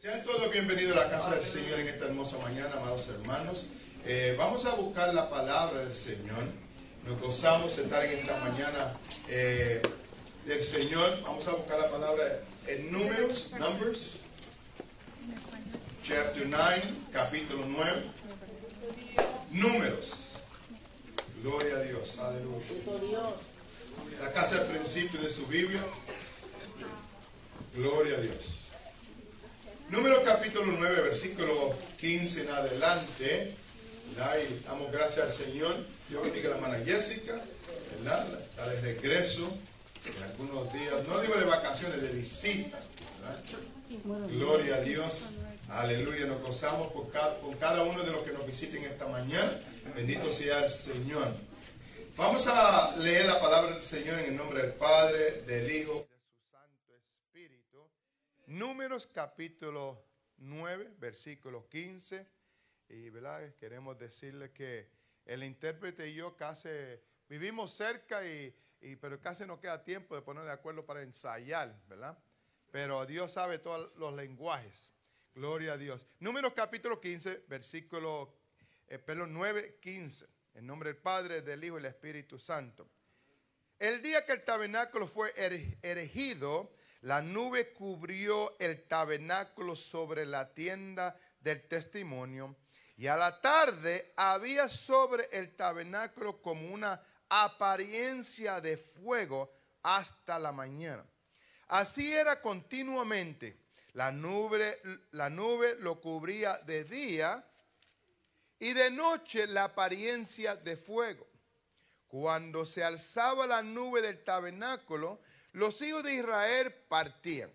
Sean todos bienvenidos a la casa del Señor en esta hermosa mañana, amados hermanos. Eh, vamos a buscar la palabra del Señor. Nos gozamos de estar en esta mañana eh, del Señor. Vamos a buscar la palabra en Números, Numbers, chapter 9, capítulo 9. Números. Gloria a Dios, aleluya. La casa del principio de su Biblia. Gloria a Dios. Número capítulo 9, versículo 15 en adelante. damos gracias al Señor. Dios bendiga a la hermana Jessica. ¿verdad? Está de regreso en algunos días. No digo de vacaciones, de visita. ¿verdad? Gloria a Dios. Aleluya. Nos gozamos por cada, con cada uno de los que nos visiten esta mañana. Bendito sea el Señor. Vamos a leer la palabra del Señor en el nombre del Padre, del Hijo y de su Santo Espíritu. Números capítulo 9, versículo 15. Y ¿verdad? queremos decirle que el intérprete y yo casi vivimos cerca, y, y- pero casi no queda tiempo de poner de acuerdo para ensayar, ¿verdad? Pero Dios sabe todos los lenguajes. Gloria a Dios. Números capítulo 15, versículo, eh, perdón, 9, 15. En nombre del Padre, del Hijo y del Espíritu Santo. El día que el tabernáculo fue ere- erigido, la nube cubrió el tabernáculo sobre la tienda del testimonio. Y a la tarde había sobre el tabernáculo como una apariencia de fuego hasta la mañana. Así era continuamente. La nube, la nube lo cubría de día y de noche la apariencia de fuego. Cuando se alzaba la nube del tabernáculo, los hijos de Israel partían.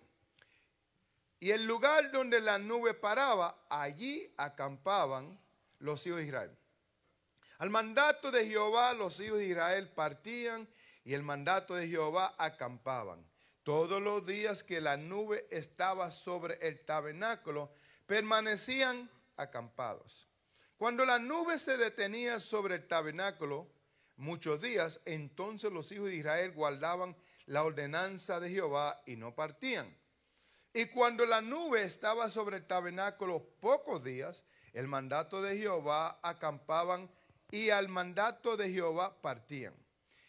Y el lugar donde la nube paraba, allí acampaban los hijos de Israel. Al mandato de Jehová, los hijos de Israel partían y el mandato de Jehová acampaban. Todos los días que la nube estaba sobre el tabernáculo, permanecían acampados. Cuando la nube se detenía sobre el tabernáculo muchos días, entonces los hijos de Israel guardaban la ordenanza de Jehová y no partían. Y cuando la nube estaba sobre el tabernáculo pocos días, el mandato de Jehová acampaban y al mandato de Jehová partían.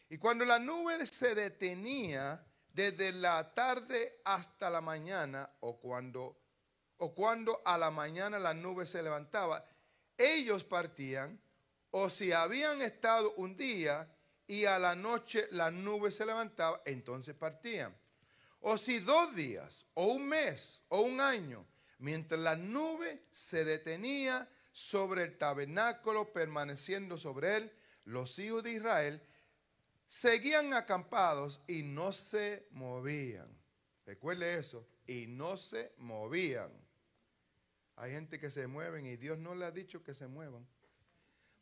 Y cuando la nube se detenía desde la tarde hasta la mañana, o cuando, o cuando a la mañana la nube se levantaba, ellos partían, o si habían estado un día y a la noche la nube se levantaba, entonces partían. O si dos días, o un mes, o un año, mientras la nube se detenía sobre el tabernáculo, permaneciendo sobre él, los hijos de Israel seguían acampados y no se movían. Recuerde eso, y no se movían. Hay gente que se mueven y Dios no le ha dicho que se muevan.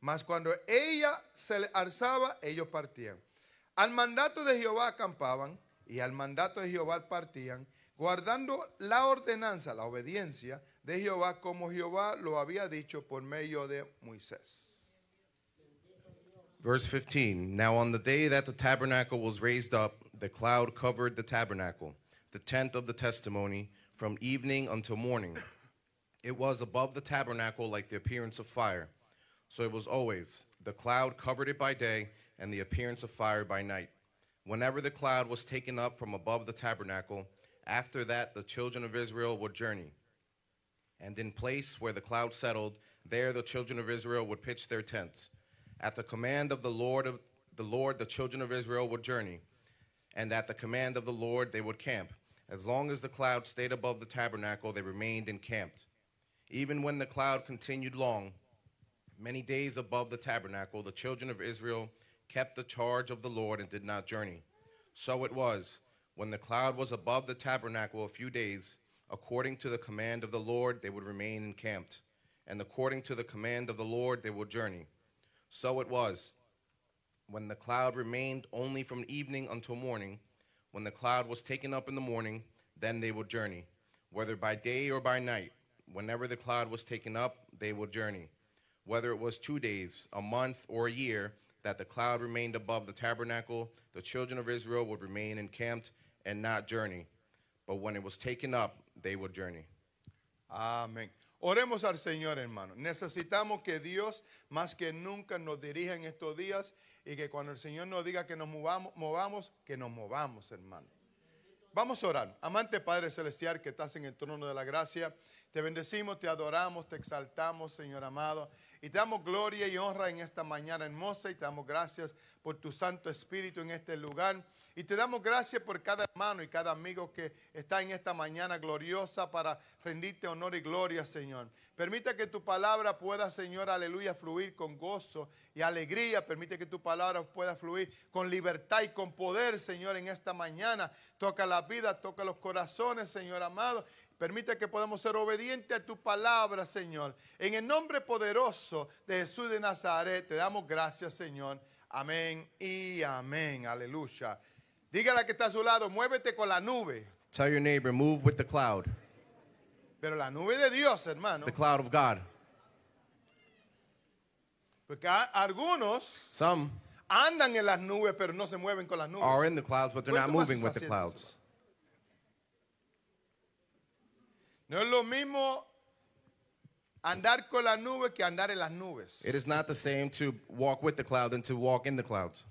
Mas cuando ella se le alzaba, ellos partían. Al mandato de Jehová acampaban y al mandato de Jehová partían, guardando la ordenanza, la obediencia de Jehová, como Jehová lo había dicho por medio de Moisés. Verse 15 Now on the day that the tabernacle was raised up, the cloud covered the tabernacle, the tent of the testimony, from evening until morning. It was above the tabernacle like the appearance of fire. So it was always. The cloud covered it by day, and the appearance of fire by night. Whenever the cloud was taken up from above the tabernacle, after that the children of Israel would journey. And in place where the cloud settled, there the children of Israel would pitch their tents. At the command of the Lord of the Lord, the children of Israel would journey, and at the command of the Lord they would camp. As long as the cloud stayed above the tabernacle, they remained encamped. Even when the cloud continued long, many days above the tabernacle, the children of Israel kept the charge of the Lord and did not journey. So it was, when the cloud was above the tabernacle a few days, according to the command of the Lord, they would remain encamped, and according to the command of the Lord, they would journey. So it was, when the cloud remained only from evening until morning, when the cloud was taken up in the morning, then they would journey, whether by day or by night. Whenever the cloud was taken up, they would journey. Whether it was two days, a month, or a year, that the cloud remained above the tabernacle, the children of Israel would remain encamped and not journey. But when it was taken up, they would journey. Amén. Oremos al Señor, hermano. Necesitamos que Dios más que nunca nos dirija en estos días y que cuando el Señor nos diga que nos movamos, movamos que nos movamos, hermano. Vamos a orar. Amante Padre Celestial que estás en el trono de la gracia, te bendecimos, te adoramos, te exaltamos, Señor amado. Y te damos gloria y honra en esta mañana hermosa y te damos gracias por tu Santo Espíritu en este lugar. Y te damos gracias por cada hermano y cada amigo que está en esta mañana gloriosa para rendirte honor y gloria, Señor. Permita que tu palabra pueda, Señor, aleluya, fluir con gozo y alegría. Permite que tu palabra pueda fluir con libertad y con poder, Señor, en esta mañana. Toca la vida, toca los corazones, Señor amado. Permite que podamos ser obedientes a tu palabra, Señor. En el nombre poderoso de Jesús de Nazaret, te damos gracias, Señor. Amén y amén. Aleluya. Dígale a que está a su lado, muévete con la nube. Tell your neighbor, move with the cloud, Pero la nube de Dios, hermano. the cloud of God. Porque algunos Some andan en las nubes, pero no se mueven con las nubes. are in the clouds, but they're not moving with the clouds. No es lo mismo andar con las nubes que andar en las nubes. It is not the same to walk with the cloud than to walk in the clouds.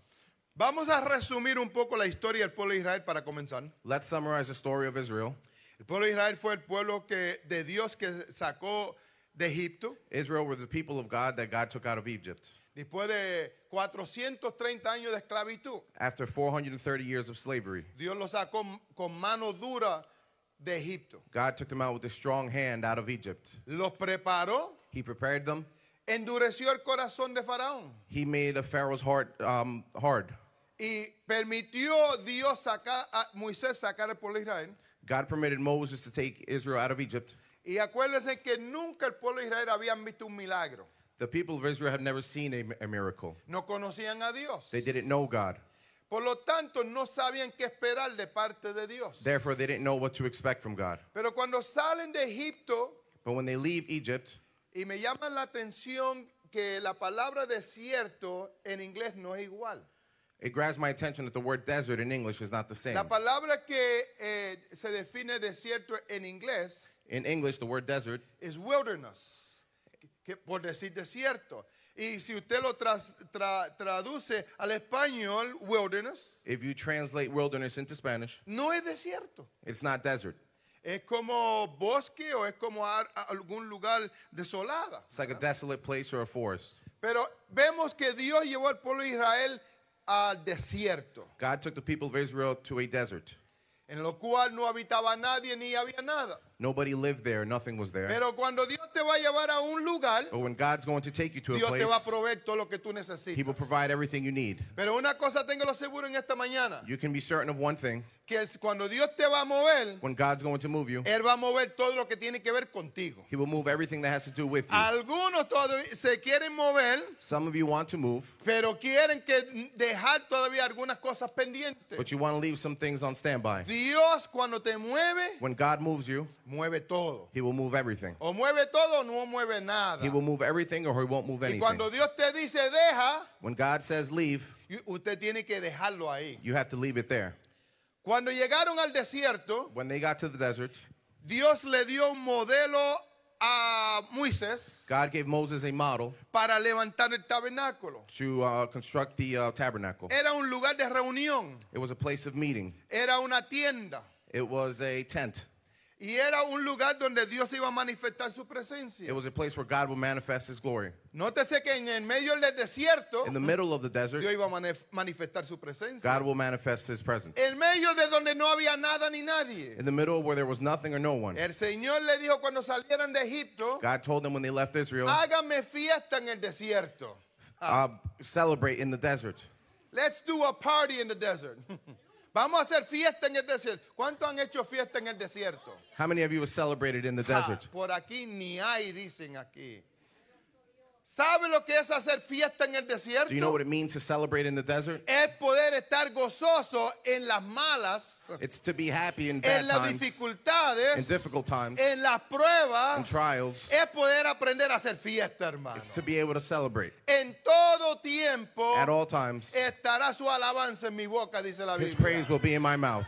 Vamos a resumir un poco la historia del pueblo de Israel para comenzar. Let's summarize the story of Israel. El pueblo de Israel fue el pueblo que, de Dios que sacó de Egipto Israel were the people of God that God took out of Egypt. después de 430 años de esclavitud. After 430 years of slavery, Dios los sacó con mano dura de Egipto. God took them out with a strong hand out of Egypt. Los preparó, He prepared them. endureció el corazón de Faraón He made a Pharaoh's heart um, hard. y permitió Dios sacar a Moisés sacar al pueblo de Israel. God permitted Moses to take Israel out of Egypt. Y acuérdense que nunca el pueblo de Israel habían visto un milagro. The people of Israel had never seen a, a miracle. No conocían a Dios. They didn't know God. Por lo tanto, no sabían qué esperar de parte de Dios. Therefore, they didn't know what to expect from God. Pero cuando salen de Egipto, But when they leave Egypt, y me llama la atención que la palabra desierto en inglés no es igual. it grabs my attention that the word desert in English is not the same. La palabra que eh, se define desierto en inglés In English, the word desert es wilderness, que por decir desierto. Y si usted lo tras- tra- traduce al español, wilderness, If you translate wilderness into Spanish, no es desierto. it's not desert. Es como bosque o es como algún lugar desolada. It's like a desolate place or a forest. Pero vemos que Dios llevó al pueblo de Israel al desierto, God took the people of Israel to a desert. en lo cual no habitaba nadie ni había nada. Nobody lived there, nothing was there. Pero cuando Dios te va a llevar a un lugar, But when God's going to take you to a Dios te va a place, proveer todo lo que tú He will provide everything you need. Pero una cosa tengo lo seguro en esta mañana, You can be certain of one thing que es cuando Dios te va a mover, when God's going to move you, Él va a mover todo lo que tiene que ver contigo. He will move everything that has to do with you. Algunos todavía se quieren mover, Some of you want to move, pero quieren que dejar todavía algunas cosas pendientes. but you want to leave some things on standby. Dios cuando te mueve, When God moves you, mueve todo. He will move everything. O mueve todo o no mueve nada. He will move everything or He won't move Y anything. cuando Dios te dice deja, When God says leave, usted tiene que dejarlo ahí. you have to leave it there. Cuando llegaron al desierto, When they got to the desert, Dios le dio un modelo a Moisés God gave Moses a model para levantar el tabernáculo. to uh, construct the uh, tabernacle. Era un lugar de reunión, It was a place of meeting. era una tienda It was a tent. Y era un lugar donde Dios iba a manifestar su presencia. It was a place where God will manifest His glory. Nótese que en el medio del desierto In the middle of the desert, Dios iba a manif- manifestar su presencia. God will manifest His presence. En medio de donde no había nada ni nadie. In the middle where there was nothing or no one, El Señor le dijo cuando salieran de Egipto, God told them when they left Israel, hágame fiesta en el desierto. uh, celebrate in the desert. Let's do a party in the desert. Vamos a hacer fiesta en el desierto. ¿Cuántos han hecho fiesta en el desierto? How many of you have celebrated in the desert? por aquí ni hay, dicen aquí. ¿Sabe lo que es hacer fiesta en el desierto? Do you know what it means to celebrate in the desert? es poder estar gozoso en las malas, It's to be happy in en bad las times, dificultades, in difficult times, en las pruebas. in trials. Es poder aprender a hacer fiesta, hermano. It's to be able to celebrate. En todo tiempo At all times, estará su alabanza en mi boca, dice la His Biblia. praise will be in my mouth.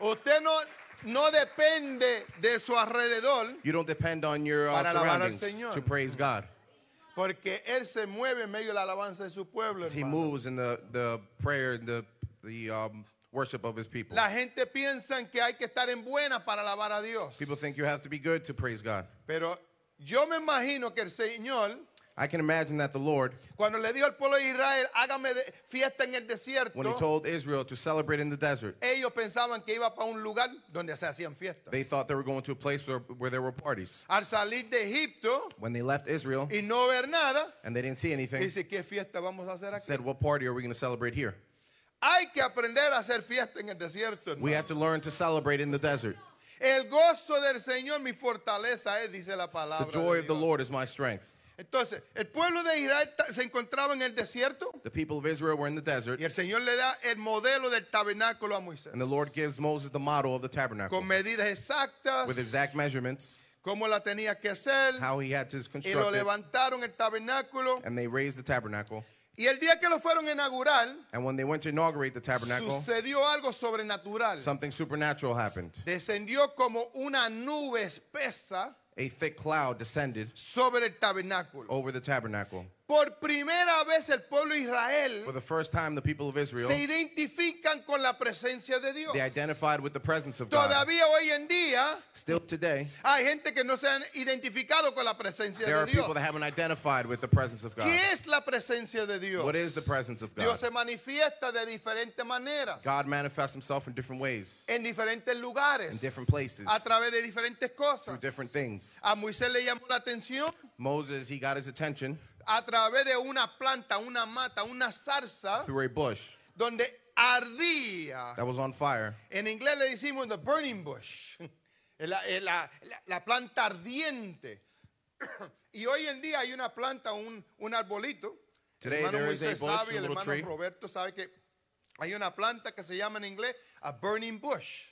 Usted no, no depende de su alrededor, You don't depend on your uh, surroundings to praise God. Porque Él se mueve en medio de la alabanza de su pueblo. He hermano. moves in the, the prayer and the, the um, worship of his people. La gente piensa que hay que estar en buena para alabar a Dios. People think you have to be good to praise God. Pero yo me imagino que el Señor, I can imagine that the Lord, cuando le dijo al pueblo de Israel, hágame de- fiesta en el desierto, when he told Israel to celebrate in the desert, ellos pensaban que iba para un lugar donde se hacían fiestas. they thought they were going to a place where, where there were parties. Al salir de Egipto When they left Israel y no ver nada, and they didn't see anything, dice, ¿qué fiesta vamos a hacer aquí? said, What party are we going to celebrate here? Hay que aprender a hacer fiesta en el desierto. We have to learn to celebrate in the desert. El gozo del Señor mi fortaleza es, dice la The palabra. joy de of the Dios. Lord is my strength. Entonces, el pueblo de Israel se encontraba en el desierto The people of Israel were in the desert, y el Señor le da el modelo del tabernáculo a Moisés. and the Lord gives Moses the model of the tabernacle Con medidas exactas, with exact measurements, cómo la tenía que hacer. how he had to Y lo construct it, levantaron el tabernáculo. and they raised the tabernacle. Y el día que lo fueron a inaugurar, And when they went to inaugurate the tabernacle, sucedió algo sobrenatural. something supernatural happened. Descendió como una nube espesa A thick cloud descended sobre el tabernáculo. over the tabernacle. Por primera vez el pueblo de For the first time, the people of Israel, se identifican con la presencia de Dios. they identified with the presence of God. Todavía hoy en día Still today, hay gente que no se han identificado con la presencia there are de Dios. people that haven't identified with the presence of God. ¿Qué es la presencia de Dios? What is the presence of Dios God? se manifiesta de diferentes maneras, God manifests himself in different ways, en diferentes lugares, in different places, a través de diferentes cosas. through different things. A Moisés le llamó la atención Moses, he got his attention a través de una planta, una mata, una zarza, through a bush donde ardía. that was on fire. En inglés le decimos the burning bush, la, la- la- la planta ardiente. Y hoy en día hay una planta, un, un arbolito. Today el hermano there is a Moisés bush, sabe, a el little hermano tree. Roberto sabe que hay una planta que se llama en inglés a burning bush.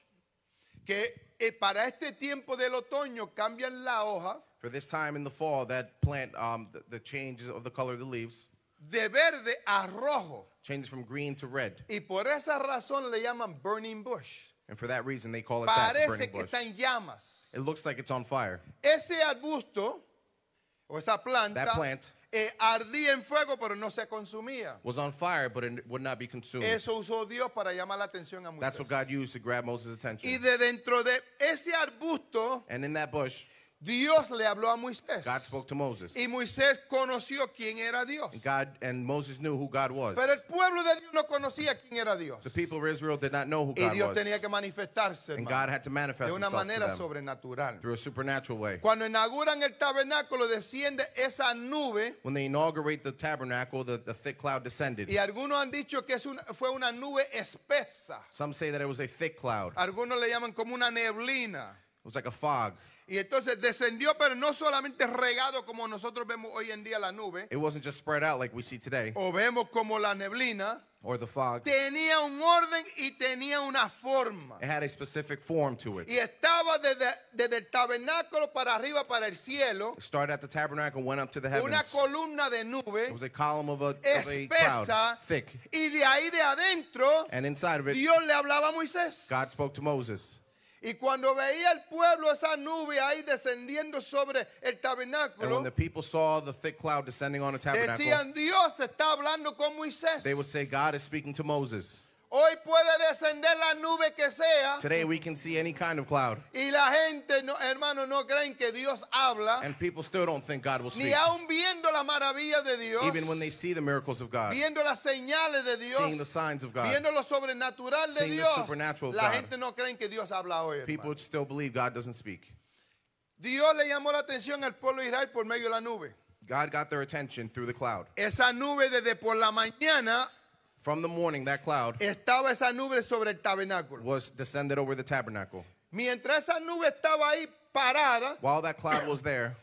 Que eh, para este tiempo del otoño cambian la hoja For this time in the fall, that plant, um, the, the changes of the color of the leaves de verde a rojo. changes from green to red. Y por esa razón le llaman burning bush. And for that reason, they call it that, Parece burning que bush. está en llamas. It looks like it's on fire. Ese arbusto o esa planta That plant. eh, ardía en fuego, pero no se consumía. Was on fire, but it would not be consumed. Eso usó Dios para llamar la atención a That's what God used to grab Moses' attention. Y de dentro de ese arbusto, And in that bush, Dios le habló a Moisés. God spoke to Moses. Y Moisés conoció quién era Dios. And God and Moses knew who God was. Pero el pueblo de Dios no conocía quién era Dios. The people of Israel did not know who Y God Dios was. tenía que manifestarse And hermano, God had to manifest de una himself to manera them sobrenatural. through a supernatural way. Cuando inauguran el tabernáculo, desciende esa nube. When they inaugurate the tabernacle, the, the thick cloud descended. Y algunos han dicho que es una- fue una nube espesa. Some say that it was a thick cloud. Algunos le llaman como una neblina. It was like a fog. Y entonces descendió, pero no solamente regado como nosotros vemos hoy en día la nube, It wasn't just spread out like we see today o vemos como la neblina, or the fog. tenía un orden y tenía una forma. It had a specific form to it. Y estaba desde, desde el tabernáculo para arriba, para el cielo, It started at the tabernacle, went up to the una heavens. columna de It nube was a column of a, of a espesa. cloud, thick. Y de ahí de adentro, And inside of it, Dios le hablaba a Moisés. God spoke to Moses. Y cuando veía el pueblo esa nube ahí descendiendo sobre el And when tabernáculo, the people saw the thick cloud descending on the tabernacle, decían, Dios está hablando con Moisés. they would say, God is speaking to Moses. Hoy puede descender la nube que sea Today we can see any kind of cloud. y la gente, no, hermano, no creen que Dios habla, And people still don't think God will ni speak. aún viendo las maravillas de Dios, Even when they see the miracles of God, viendo las señales de Dios, seeing the signs of God, viendo lo sobrenatural de seeing the Dios, supernatural la God. gente no creen que Dios habla hoy. people hermano. still believe God doesn't speak. Dios le llamó la atención al pueblo de Israel por medio de la nube. God got their attention through the cloud. Esa nube desde por la mañana From the morning, that cloud estaba esa nube sobre el tabernáculo. was descended over the tabernacle. Mientras esa nube estaba ahí parada, While that cloud was there,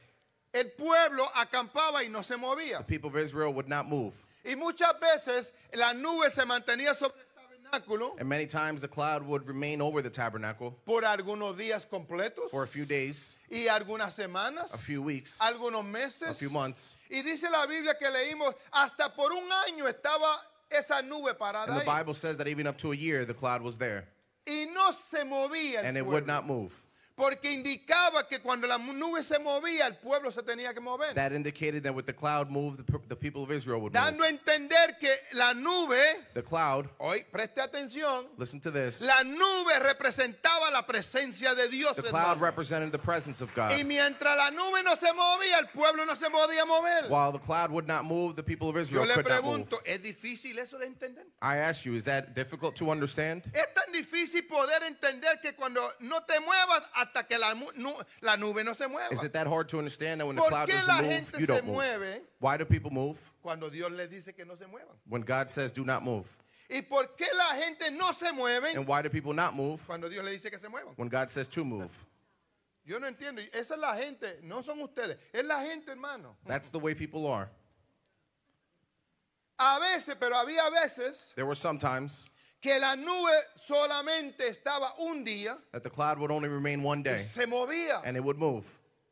el pueblo acampaba y no se movía. the people of Israel would not move. Y muchas veces la nube se mantenía sobre el tabernáculo And many times the cloud would remain over the tabernacle por algunos días completos for a few days, y algunas semanas, a few weeks, algunos meses. a few months. Y dice la Biblia que leímos, hasta por un año estaba esa nube parada And the ahí. Bible says that even up to a year, the cloud was there. y no se movía el and it pueblo. would not move. Porque indicaba que cuando la nube se movía, el pueblo se tenía que mover. That indicated that with the cloud moved, the, the people of Israel would Dando move. a entender que la nube, The cloud, hoy preste atención, listen to this, la nube representaba la presencia de Dios. the cloud hermano. represented the presence of God. Y mientras la nube no se movía, el pueblo no se podía mover. While the cloud would not move, the people of Israel Yo le could not move. pregunto, ¿es difícil eso de entender? I ask you, is that difficult to understand? Es tan difícil poder entender que cuando no te muevas hasta que la, nu- la nube no se mueva. Is it that hard to understand that when the ¿Por cloud qué doesn't move, gente you se don't move? mueve Why do people move? cuando Dios les dice que no se muevan? When God says do not move. ¿Y por qué la gente no se mueve And why do people not move cuando Dios le dice que se muevan? when God says to move? Yo no entiendo. Esa es la gente, no son ustedes. Es la gente, hermano. That's the way people are. A veces, pero había veces There were some times que la nube solamente estaba un día that the cloud would only remain one day se movía. and it would move.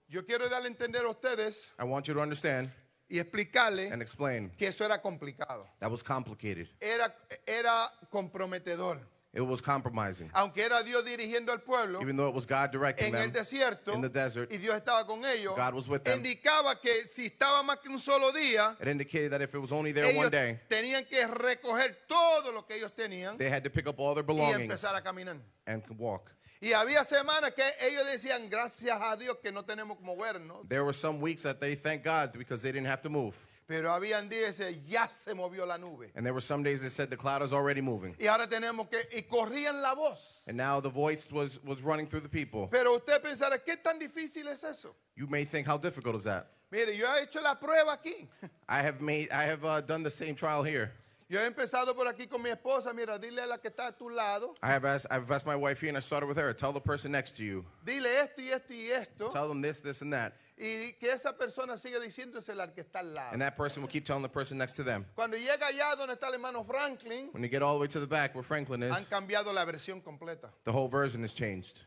Yo quiero darle a entender a ustedes I want you to understand y explicarle and explain que eso era complicado. that was complicated. Era, era comprometedor. It was compromising. Aunque era Dios dirigiendo al pueblo Even though it was God directing en el desierto in the desert, y Dios estaba con ellos, God was with them. indicaba que si estaba más que un solo día, it indicated that if it was only there one day, tenían que recoger todo lo que ellos tenían they had to pick up all their belongings y empezar a caminar. and walk. Y había semanas que ellos decían, gracias a Dios que no tenemos que movernos. There were some weeks that they thanked God because they didn't have to move. Pero habían días que ya se movió la nube. And there were some days that said the cloud is already moving. Y ahora tenemos que, y corrían la voz. And now the voice was, was running through the people. Pero usted pensará, ¿qué tan difícil es eso? You may think, how difficult is that? Mire, yo he hecho la prueba aquí. I have made, I have uh, done the same trial here. Yo he empezado por aquí con mi esposa. Mira, dile a la que está a tu lado. I have asked, I've asked my wife here, and I started with her. Tell the person next to you. Dile esto y esto y esto. Tell them this, this, and that. Y que esa persona siga diciéndose que está al lado. And that person will keep telling the person next to them. Cuando llega allá donde está el hermano Franklin, When you get all the way to the back where Franklin is, han cambiado la versión completa. the whole version is changed.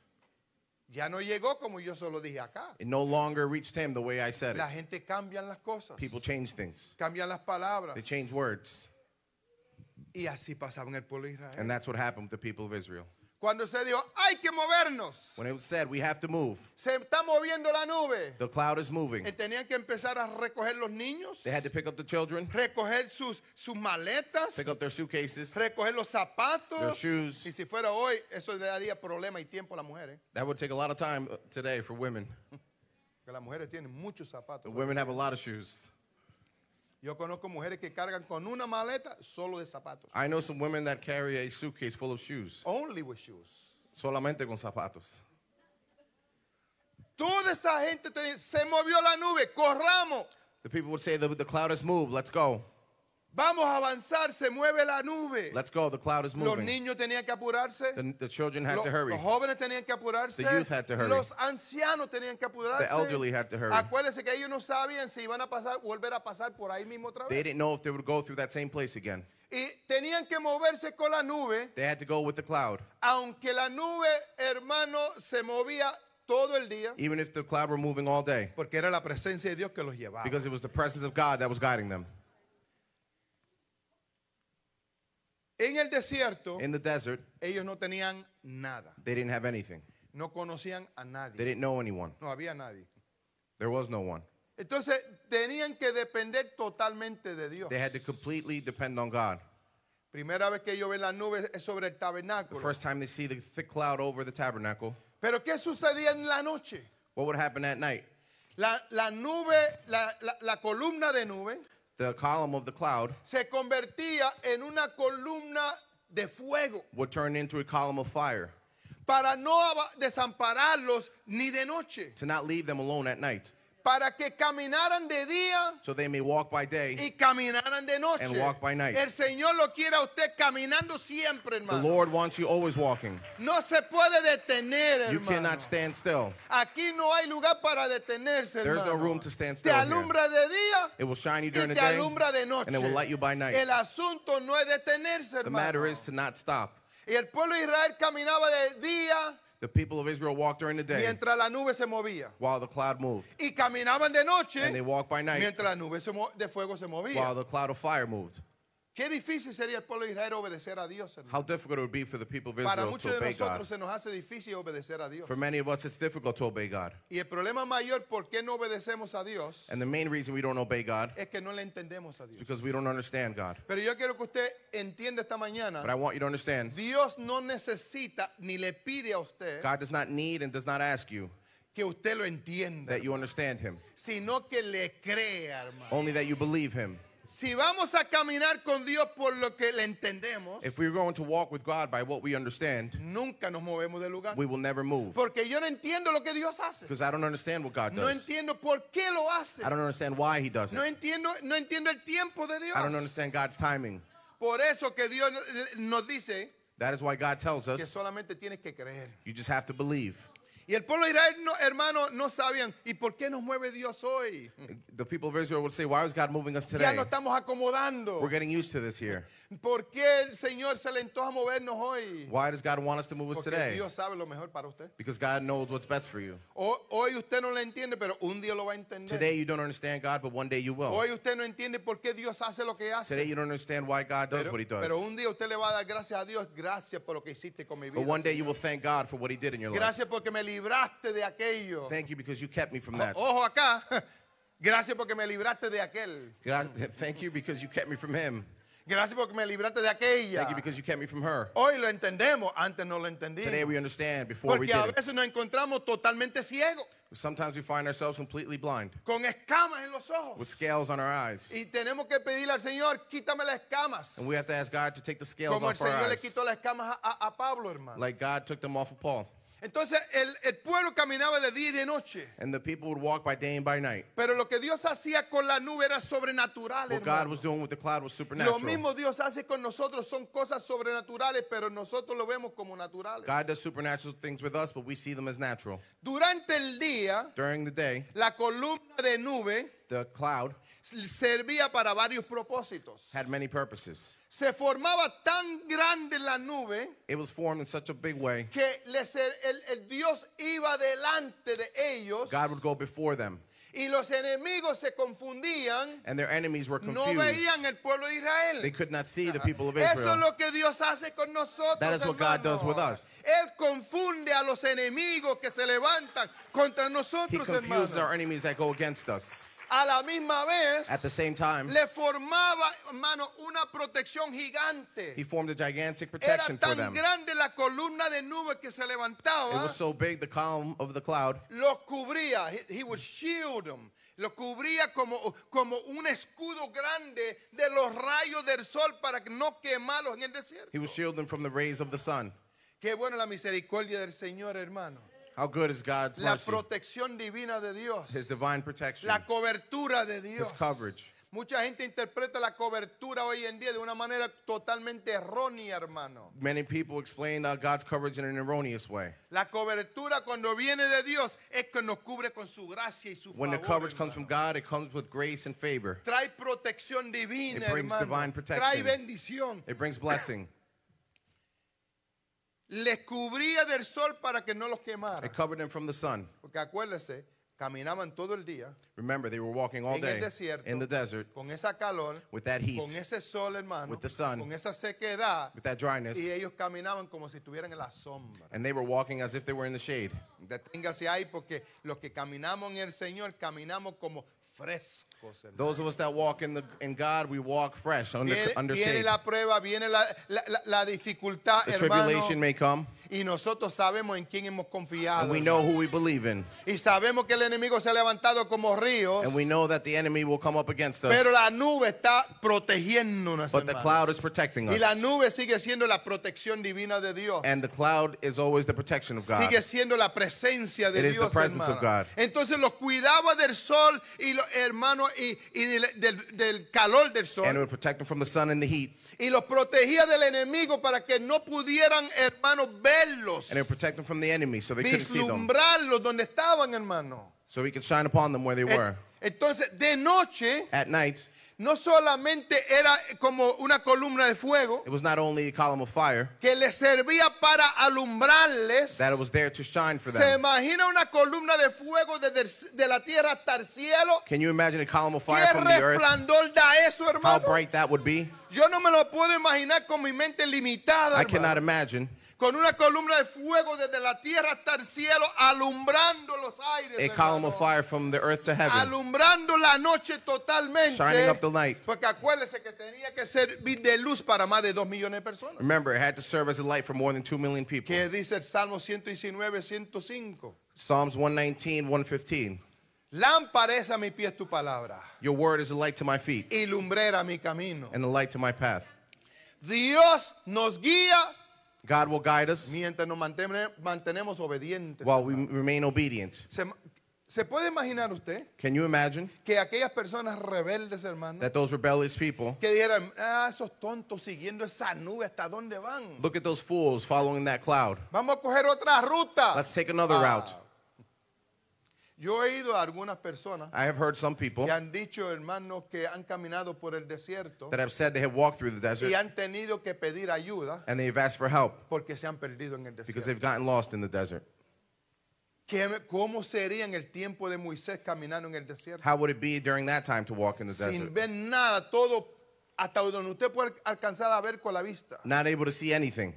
Ya no llegó como yo solo dije acá. It no longer reached him the way I said La it. gente cambian las cosas. People change things. Cambian las palabras. They change words. Y así pasaba en el pueblo de Israel. And that's what happened with the people of Israel. Cuando se dijo, hay que movernos. When it was said, we have to move, Se está moviendo la nube. the cloud is moving. Y tenían que empezar a recoger los niños, They had to pick up the children, recoger sus, sus maletas, pick up their suitcases. recoger los Their zapatos. shoes. Y si fuera hoy, eso le daría problema y tiempo a las mujeres. That would take a lot of time uh, today for women. Que las mujeres tienen muchos zapatos. The women have a lot of shoes. Yo conozco mujeres que cargan con una maleta solo de zapatos. I know some women that carry a suitcase full of shoes, Only with shoes. solamente con zapatos. Toda esa gente se movió la nube, corramos. The people would say, the, the cloud has moved, let's go. Vamos a avanzar, se mueve la nube. Let's go, the cloud is Los moving. niños tenían que apurarse. The, the children had Los, to hurry. los jóvenes tenían que apurarse. The youth had to hurry. Los ancianos tenían que apurarse. The elderly had to hurry. Acuérdense que ellos no sabían si iban a pasar, volver a pasar por ahí mismo otra They vez. didn't know if they would go through that same place again. Y tenían que moverse con la nube, They had to go with the cloud. aunque la nube, hermano, se movía todo el día, Even if the cloud were moving all day, porque era la presencia de Dios que los llevaba. because it was the presence of God that was guiding them. En el desierto, In the desert, ellos no tenían nada. they didn't have anything. No conocían a They nadie. didn't know anyone. No había nadie. There was no one. Entonces tenían que depender totalmente de Dios. They had to completely depend on God. Primera vez que ellos ven la nube es sobre el The tabernáculo. first time they see the thick cloud over the tabernacle, Pero ¿qué sucedía en la noche? what would happen at night? La, la nube, la, la- la columna de nube, The column of the cloud se convertía en una columna de fuego would turn into a column of fire para no desampararlos ni de noche, to not leave them alone at night, para que caminaran de día so they may walk by day. y caminaran de noche. And walk by night. El Señor lo quiere a usted caminando siempre, The hermano. Lord wants you always walking. No se puede detener, You hermano. cannot stand still. Aquí no hay lugar para detenerse, There's no hermano. room to stand Te still here. alumbra de día It will shine you y during the day, alumbra de noche. and it will light you by night. El asunto no es detenerse, The hermano. matter is to not stop. Y el pueblo de Israel caminaba de día The people of Israel walked during the day mientras la nube se movía. while the cloud moved, Y caminaban de noche and they walked by night mientras la nube se mo- de fuego se movía. while the cloud of fire moved. Qué difícil sería el pueblo de Israel obedecer a Dios. hermano. How difficult it would be for the people of Para Israel muchos to de obey God. se nos hace difícil obedecer a Dios. For many of us, it's difficult to obey God. Y el problema mayor por qué no obedecemos a Dios And the main reason we don't obey God es que no le entendemos a is Dios. because we don't understand God. Pero yo quiero que usted entienda esta But I want you to understand Dios no necesita ni le pide a usted God does not need and does not ask you que usted lo entienda, that you understand Him, sino que le crea, hermano. only that you believe Him. Si vamos a caminar con Dios por lo que le entendemos, If we're going to walk with God by what we understand, nunca nos movemos del lugar. we will never move. Porque yo no entiendo lo que Dios hace. Because I don't understand what God No does. entiendo por qué lo hace. I don't understand why He does No it. entiendo, no entiendo el tiempo de Dios. I don't understand God's timing. Por eso que Dios nos dice That is why God tells que us solamente tienes que creer. you just have to believe. Y el pueblo de Israel, no, hermano, no sabían, ¿y por qué nos mueve Dios hoy? The people of Israel would say, Why is God moving us Ya today? nos estamos acomodando. We're getting used to this here. ¿Por qué el Señor se le antoja movernos hoy? Why does God want us to move us Porque today? Dios sabe lo mejor para usted. Because God knows what's best for you. Ho- Hoy usted no lo entiende, pero un día lo va a entender. Today you don't understand God, but one day you will. Hoy usted no entiende por qué Dios hace lo que hace. Today you don't understand why God does Pero, what He does. pero un día usted le va a dar gracias a Dios, gracias por lo que hiciste con mi vida. But one day Señor. you will thank God for what He did in your life. Gracias porque me libraste de aquello. Thank you because you kept me from that. Ojo acá. Gracias porque me libraste de aquel. God, thank you because you kept me from him. Gracias porque me libraste de aquella. Thank you because you kept me from her. Hoy lo entendemos, antes no lo Today entendí. we understand. Before we Porque a did it. veces nos encontramos totalmente ciegos, Sometimes we find ourselves completely blind con escamas en los ojos. with scales on our eyes. Y tenemos que pedirle al Señor, quítame las escamas. And we have to ask God to take the scales Como el our Señor le quitó las escamas a, a- a Pablo, hermano. Like God took them off of Paul. Entonces el, el pueblo caminaba de día y de noche. And the people would walk by day and by night. Pero lo que Dios hacía con la nube era sobrenatural, What God was doing with the cloud was Lo supernatural. mismo Dios hace con nosotros, son cosas sobrenaturales, pero nosotros lo vemos como naturales. God does supernatural things with us, but we see them as natural. Durante el día, During the day, la columna de nube the cloud servía para varios propósitos. had many purposes. Se formaba tan grande la nube It was formed in such a big way, que les- el, el Dios iba delante de ellos God would go before them, y los enemigos se confundían, and their enemies were no confused. veían el pueblo de Israel. They could not see the people of Eso es Israel. lo que Dios hace con nosotros. That is what God hermano. does with us. Él confunde a los enemigos que se levantan contra He nosotros, confuses hermano. our enemies that go against us. A la misma vez, At the same time, le formaba, hermano, una protección gigante. he formed a gigantic Era protection for tan them. grande la columna de nube que se It levantaba, was so big, the column of the cloud, los cubría. He, he would shield them. Lo cubría como, como un escudo grande de los rayos del sol para no quemarlos en el desierto. he was shielding them from the rays of the sun. Qué buena la misericordia del Señor, hermano. How good is God's La mercy? protección divina de Dios. His divine protection, La cobertura de His coverage. Mucha gente interpreta la cobertura hoy en día de una manera totalmente errónea, hermano. Many people explain uh, God's coverage in an erroneous way. La cobertura cuando viene de Dios es que nos cubre con su gracia y su When the favor. coverage comes from. God, it comes with grace and favor. Trae protección divina, It brings hermano. divine Trae bendición. It brings blessing. Les cubría del sol para que no los quemara. It covered them from the sun. Porque acuérdese, caminaban todo el día Remember, they were walking all en el day desierto in the desert con esa calor, with that heat, con ese sol, hermano, With the sun. con esa sequedad. with that dryness, Y ellos caminaban como si estuvieran en la sombra. and they were walking as if they were in the shade. Deténgase ahí porque los que caminamos en el Señor caminamos como frescos. Those of us that walk in the in God, we walk fresh under Viene, under viene la prueba, viene la, la- la- dificultad, The hermano. tribulation may come, Y nosotros sabemos en quién hemos confiado. and we know who we believe in, Y sabemos que el enemigo se ha levantado como ríos. and we know that the enemy will come up against Pero us. la nube está protegiéndonos. But the cloud is protecting Y la us, nube sigue siendo la protección divina de Dios. and the cloud is always the protection of God. Sigue siendo la presencia de It is the Dios. presence of. God. Entonces los cuidaba del sol y los hermanos y, y del, del- del calor del sol. And it would protect them from the sun and the heat, y los protegía del enemigo para que no pudieran, hermanos, verlos, and it would protect them from the enemy, so they couldn't see them, vislumbrarlos donde estaban, hermano. so he could shine upon them where they Eh, were. Entonces, de noche At night, no solamente era como una columna de fuego It was not only a column of fire, que les servía para alumbrarles, that it was there to shine for se them. imagina una columna de fuego desde de la tierra hasta el cielo. Can you imagine a column of ¿Qué fire from the earth? resplandor da eso, How hermano? bright that would be? Yo no me lo puedo imaginar con mi mente limitada. I hermano. cannot imagine Con una columna de fuego desde la tierra hasta el cielo, alumbrando los aires. a column of fire from the earth to heaven. Alumbrando la noche totalmente. Shining up the night. Porque acuérdese que tenía que servir de luz para más de dos millones de personas. Remember, it had to serve as a light for more than 2 million people. Que dice el Salmo 119, 105. Psalms 119, 115. Lámpara es a mi pies tu palabra Your word is a light to my feet y lumbrera mi camino. and a light to my path. Dios nos guía God will guide us mientras nos mantenemos obedientes. while we remain obedient. ¿Se, se puede imaginar usted Can you imagine que aquellas personas rebeldes, hermano, that those rebellious people, que dijeran, ah, esos tontos siguiendo esa nube, ¿hasta dónde van? look at those fools following that cloud. Vamos a coger otra ruta. Let's take another Ah. route. Yo he ido a algunas personas I have heard some people que han dicho, hermanos, que han caminado por el desierto that have said they have walked through the y desert han tenido que pedir ayuda and they've asked for help porque se han perdido en el because desierto. they've gotten lost in the desert. ¿Qué- ¿Cómo sería en el tiempo de Moisés caminando en el desierto? How would it be during that time to walk in the Sin desert? ver nada, todo hasta donde usted puede alcanzar a ver con la vista. Not able to see anything.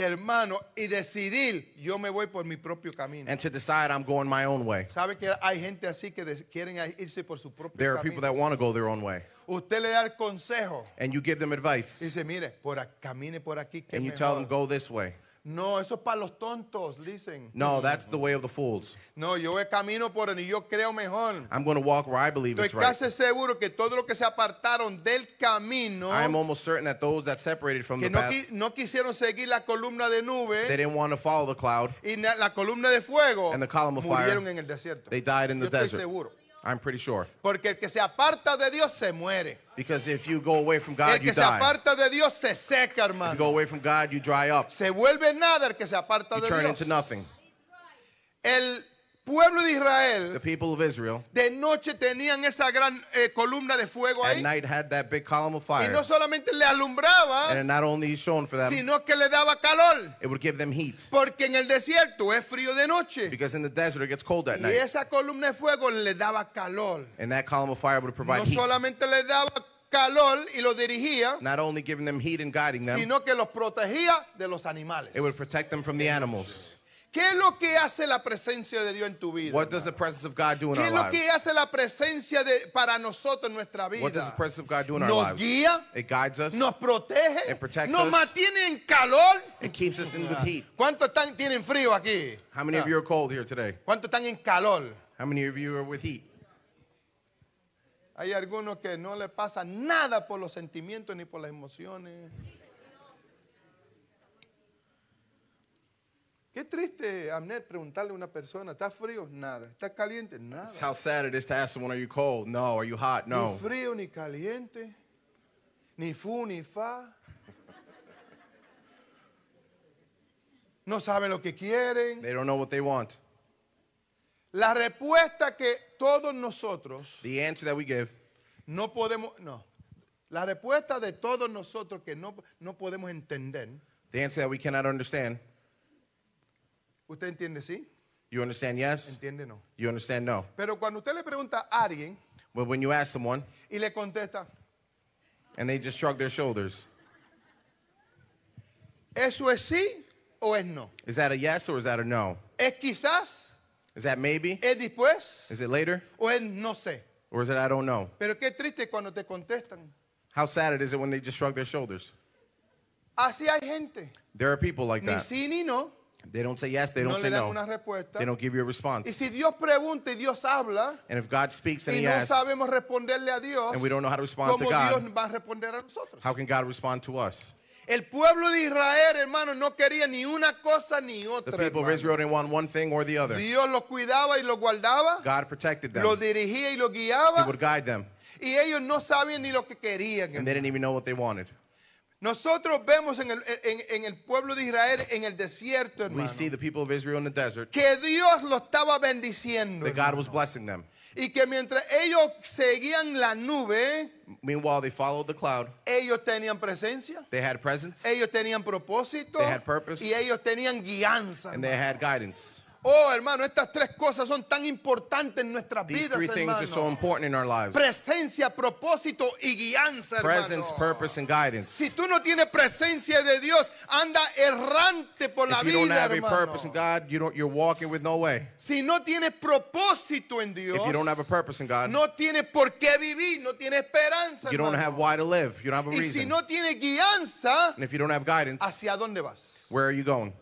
Hermano, y decidir, yo me voy por mi propio camino. And to decide I'm going my own way. ¿Sabe que hay gente así que des- quieren irse por su propio There are people that camino? want to go their own way. Usted le da el consejo And you give them advice dice, mire, por ac- camine por aquí que and you tell them go this way. No, eso es para los tontos, dicen. No, that's the way of the fools. No, yo camino por y yo creo mejor. I'm going to walk where I believe Estoy it's right. casi seguro que todo lo que se apartaron del camino, I am almost certain that those that separated from que the no, path, qui- no quisieron seguir la columna de they didn't want to follow the cloud. y la columna de fuego, And the column of fire, murieron en el desierto. They died in the Yo estoy desert. seguro. I'm pretty sure. Porque el que se aparta de Dios se muere. Because if you go away from El God, que you se die. aparta de Dios se seca, If you go hermano. away from God, you dry up. Se vuelve nada el que se aparta You de turn Dios. into nothing. El pueblo de The Israel people of Israel de noche tenían esa gran eh, columna de fuego at ahí. night had that big column of Y fire. no solamente le alumbraba, And it not only shone for them, sino que le daba calor. it would give them heat. Porque en el desierto es frío de noche. Because in the desert, it gets cold at Y night. esa columna de fuego le daba calor. And that column of fire would provide No heat. solamente le daba calor y lo dirigía, Not only giving them heat and guiding them, sino que los protegía de los animales. it would protect them from the animals. ¿Qué es lo que hace la presencia de Dios en tu vida? What does the presence of God do in ¿Qué our es lo que hace la presencia de, para nosotros en nuestra vida? What does the presence of God do in our Nos lives? guía, It guides us. nos protege, It protects nos us. mantiene en calor. It keeps us in with heat. ¿Cuántos están, tienen frío aquí? How many of you are cold here today? ¿Cuántos están en calor? How many of you are with heat? Hay algunos que no le pasa nada por los sentimientos ni por las emociones. Qué triste, Amnet, preguntarle a una persona, ¿está frío? Nada. ¿Está caliente? Nada. That's how sad it is to ask someone, are you cold? No. Are you hot? No. Ni frío ni caliente. Ni fu ni fa. No saben lo que quieren. They don't know what they want. La respuesta que todos nosotros The answer that we give, no podemos, no. La respuesta de todos nosotros que no, no podemos entender. the answer that we cannot understand, ¿Usted entiende sí? you understand yes, Entiende no. you understand no. Pero cuando usted le pregunta a alguien But when you ask someone y le contesta, and they just shrug their shoulders, ¿eso es sí o es no? is that a yes or is that a no? ¿Es quizás? Is that maybe? ¿Es después? Is it later? ¿O es no sé? Or is it I don't know? Pero qué triste cuando te contestan. How sad it is it when they just shrug their shoulders? Así hay gente. There are people like Ni that. sí ni no. They don't say yes, they don't le say dan no. una respuesta. They don't give you a Y response. si Dios pregunta y Dios habla And if God speaks and y He no asks, sabemos responderle a Dios, and we don't know how to respond to ¿cómo God, Dios va a responder a nosotros? how can God respond to us? El pueblo de Israel, hermano, no quería ni una cosa ni The otra. people of hermano. Israel didn't want one thing or the other. Dios los cuidaba y los guardaba, God protected them. los dirigía y los He guiaba, would guide them. y ellos no sabían ni lo que querían. And they didn't even know what they wanted. Nosotros vemos en el, en- en el pueblo de Israel en el desierto, We hermano, see the people of Israel in the desert que Dios lo estaba bendiciendo. that God hermano. was blessing them. Y que mientras ellos seguían la nube, Meanwhile, they followed the cloud. ellos tenían presencia, They had presence ellos tenían propósito They had purpose. y ellos tenían guianza. and they hermano. had guidance. Oh, hermano, estas tres cosas son tan importantes en nuestras These vidas, three things are so hermano. important in our lives Presencia, propósito y guianza, presence, hermano. purpose, and guidance. Si tú no tienes presencia de Dios, anda errante por la If you don't vida, have a hermano. purpose in God, you don't, you're walking with no way. Si no tienes propósito en Dios, If you don't have a purpose in God, no tienes por qué vivir, no tienes esperanza, you don't hermano. have why to live. You don't have a Y si reason. no tienes guianza, And if you don't have guidance, ¿hacia dónde vas? where are you going?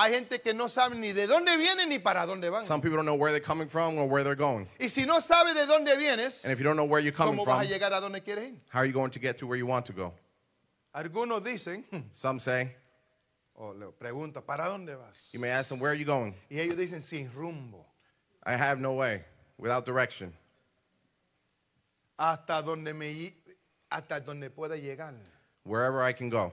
Hay gente que no sabe ni de dónde vienen ni para dónde van. Some people don't know where they're coming from or where they're going. Y si no sabes de dónde vienes, And if you don't know where you're coming ¿cómo vas a from, llegar a donde quieres ir? how are you going to get to where you want to go? Algunos dicen, hmm, Some say, o le pregunto, ¿para dónde vas? you may ask them, where are you going? Y ellos dicen, sin rumbo. I have no way, without direction. Hasta donde, me, hasta donde pueda llegar. Wherever I can go.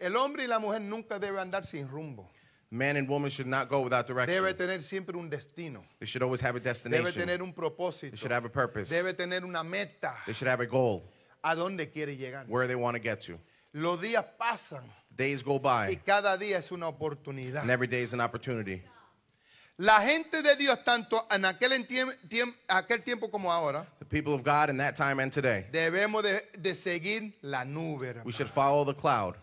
El hombre y la mujer nunca deben andar sin rumbo. Man and woman should not go without Debe direction. tener siempre un destino. They should always have a Debe destination. tener un propósito. They should have a purpose. Debe tener una meta. They should have a goal, A dónde quiere llegar. where they want to get to. Los días pasan Days go y by, cada día es una oportunidad. and every day is an opportunity. La gente de Dios, tanto en aquel, tiemp- aquel tiempo como ahora, The people of God in that time and today, debemos de, de seguir la nube, hermano. we should follow the cloud,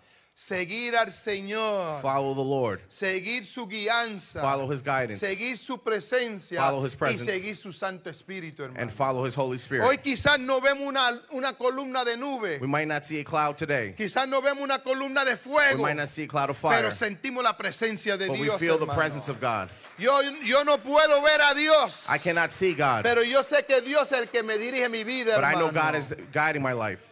seguir al Señor, follow the Lord, seguir su guianza, follow His guidance, seguir su presencia Follow His y presence. seguir su Santo Espíritu, hermano. and follow His Holy Hoy Spirit. quizás no vemos una, una columna de nube, We might not see a cloud today. quizás no vemos una columna de We fuego, might not see a cloud of pero fire, sentimos la presencia de but we Dios. feel the hermano. presence of God. Yo, yo no puedo ver a Dios, I cannot see God, pero yo sé que Dios es el que me dirige mi vida, but I know hermano. God is guiding my life.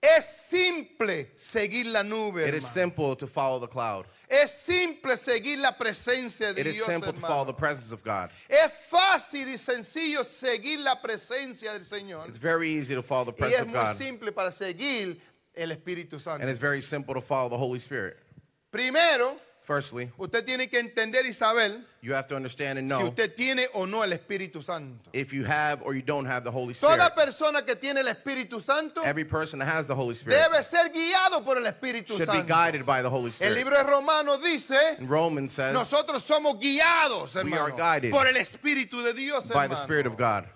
Es simple seguir la nube, It is hermano. simple to follow the cloud. Es simple seguir la presencia de It is Dios, simple to follow the presence of God. Es fácil y sencillo seguir la presencia del Señor. It's very easy to follow the Y presence es of muy God, simple para seguir el Espíritu Santo. and it's very simple to follow the Holy Spirit. Primero, Firstly, usted tiene que entender y saber you have to understand and si know usted tiene o no el Espíritu Santo. if you have or you don't have the Holy Spirit. Toda persona que tiene el Espíritu Santo Every person that has the Holy Spirit debe ser guiado por el Espíritu should be Santo. guided by the Holy El Spirit. libro de Romanos dice, And Romans says, nosotros somos guiados, We are hermano, guided por el Espíritu de Dios, by the hermano. Spirit of God,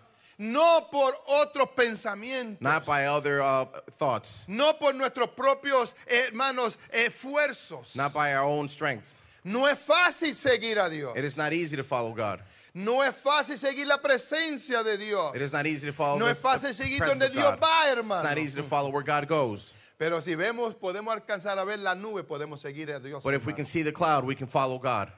No por otros pensamientos. not by other uh, thoughts, no por nuestros propios hermanos esfuerzos. not by our own strength. No es fácil seguir a Dios. It is not easy to follow God. No es fácil seguir la presencia de Dios. It is not easy to follow No es fácil seguir donde Dios va, It's hermano. not easy to follow where God goes. Pero si vemos, podemos alcanzar a ver la nube, podemos seguir a Dios. But if we hermano. can see the cloud, we can follow God.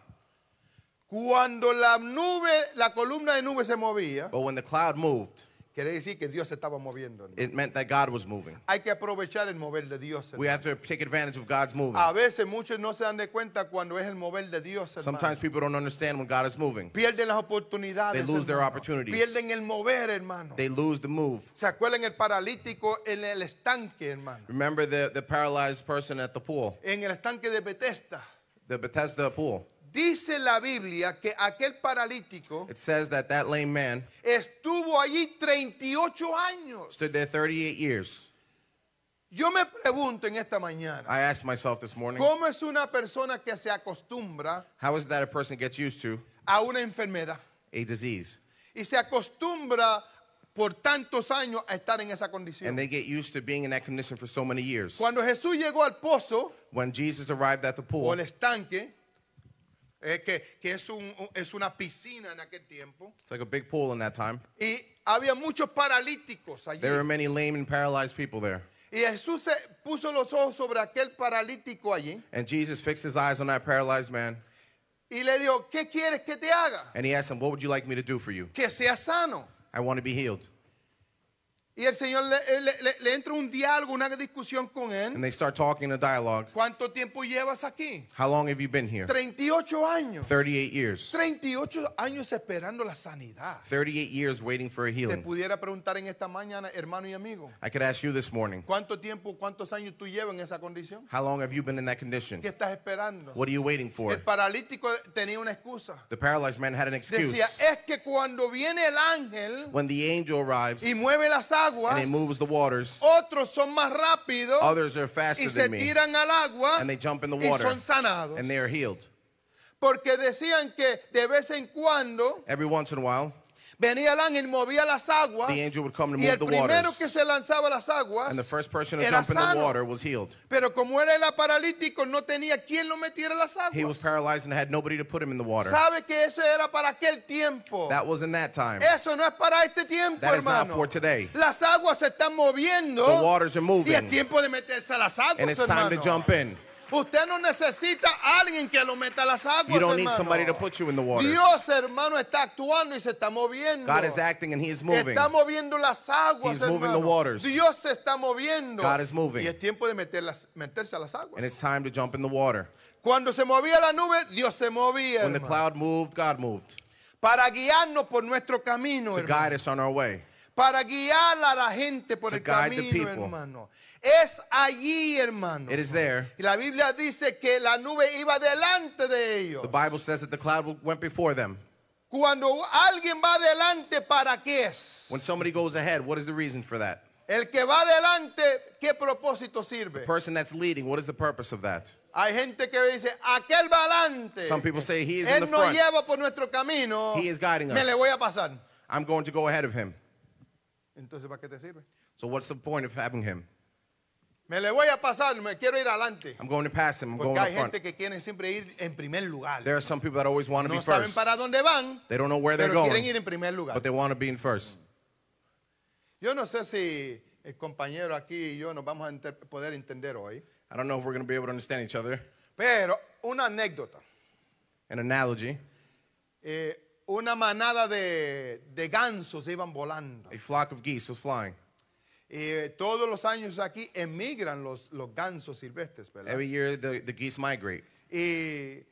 Cuando la nube, la columna de nube se movía, But when the cloud moved, quiere decir que Dios se estaba moviendo. it meant that God was moving. Hay que aprovechar el mover de Dios. We have to take advantage of God's moving. A veces muchos no se dan de cuenta cuando es el mover de Dios. hermano. Sometimes people don't understand when God is moving. Pierden las oportunidades. They lose their hermano. opportunities. Pierden el mover, hermano. They lose the move. ¿Se acuerdan el paralítico en el estanque, hermano? Remember the, the paralyzed person at the pool, En el estanque de Bethesda. the Bethesda pool. Dice la Biblia que aquel paralítico It says that that lame man estuvo allí 38 años. stood there 38 years. Yo me pregunto en esta mañana, I asked myself this morning, ¿cómo es una persona que se acostumbra how is it that a person gets used to a una enfermedad a disease y se acostumbra por tantos años a estar en esa and condición? they get used to being in that condition for so many years? Cuando Jesús llegó al pozo When Jesus arrived at the o pool, el estanque, eh, que, que es, un, es una piscina en aquel tiempo, it's like a big pool in that time. y había muchos paralíticos allí. There were many lame and paralyzed people there. Y Jesús se puso los ojos sobre aquel paralítico allí And Jesus fixed his eyes on that paralyzed man y le dijo, ¿qué quieres que te haga? and he asked him, What would you like me to do for you? Que sea sano. I want to be healed. Y el Señor le, le- le- le entra un diálogo, una discusión con And él. they start talking a dialogue. ¿Cuánto tiempo llevas aquí? How long have you been here? 38 años. 38 years. 38 años esperando la sanidad. 38 years waiting for a Te healing. pudiera preguntar en esta mañana, hermano y amigo, I could ask you this morning, ¿cuánto tiempo, cuántos años tú llevas en esa condición? how long have you been in that condition? ¿Qué estás esperando? What are you waiting for? El paralítico tenía una excusa. The paralyzed man had an excuse. Decía, es que cuando viene el ángel When the angel arrives y and mueve las aguas, he moves the waters, otros son más rápidos others are y faster se than me tiran al agua and they jump in the y water son sanados. and they are healed. Porque decían que de vez en cuando Every once in a while, venía el ángel movía las aguas The angel would come to y move el the primero waters. que se lanzaba las aguas and the first person to era jump in the sano. water was healed. Pero como era el paralítico, no tenía quien lo metiera las He was aguas. paralyzed and had nobody to put him in the water. ¿Sabe que eso era para aquel tiempo? That was in that time. Eso no es para este tiempo, That is not hermano. for today. Las aguas se están moviendo. The waters are Y moving. es tiempo de meterse a las aguas, And it's time to hermano. jump in. Usted no necesita a alguien que lo meta a las aguas, You don't need hermano. somebody to put you in the waters. Dios, hermano, está actuando y se está moviendo. God is acting and He is moving. Está moviendo las aguas, He's moving hermano. the waters. Dios se está moviendo. God is moving. Y es tiempo de meterlas- meterse a las aguas. And it's time to jump in the water. Cuando se movía la nube, Dios se movía, When the hermano. cloud moved, God moved Para guiarnos por nuestro camino, to hermano. guide us on our way. Para guiar a la gente por el the camino, hermano. Es allí, hermano. It is there. Y la Biblia dice que la nube iba delante de ellos. The Bible says that the cloud went before them. Cuando alguien va adelante, ¿para qué es? When somebody goes ahead, what is the reason for that? El que va adelante, ¿qué propósito sirve? The person that's leading, what is the purpose of that? Hay gente que dice, aquel va adelante. Some people say he is in Él the nos front. lleva por nuestro camino. He is guiding Me le voy a pasar. I'm going to go ahead of him. Entonces, ¿para qué te sirve? So what's the point of having him? Me le voy a pasar, me quiero ir adelante. I'm going to pass him. I'm going Porque up hay front. gente que quiere siempre ir en primer lugar. There are some people that always want to No be saben first. para dónde van, They don't know where they're pero quieren ir going, en primer lugar. but they want to be in first. Yo no sé si el compañero aquí y yo nos vamos a enter- poder entender hoy, I don't know if we're going to be able to understand each other. pero una anécdota. An analogy Eh, una manada de, de gansos iban volando. a flock of geese was flying. Eh, todos los años aquí emigran los, los gansos silvestres, ¿verdad? Every year, the, the geese migrate. Y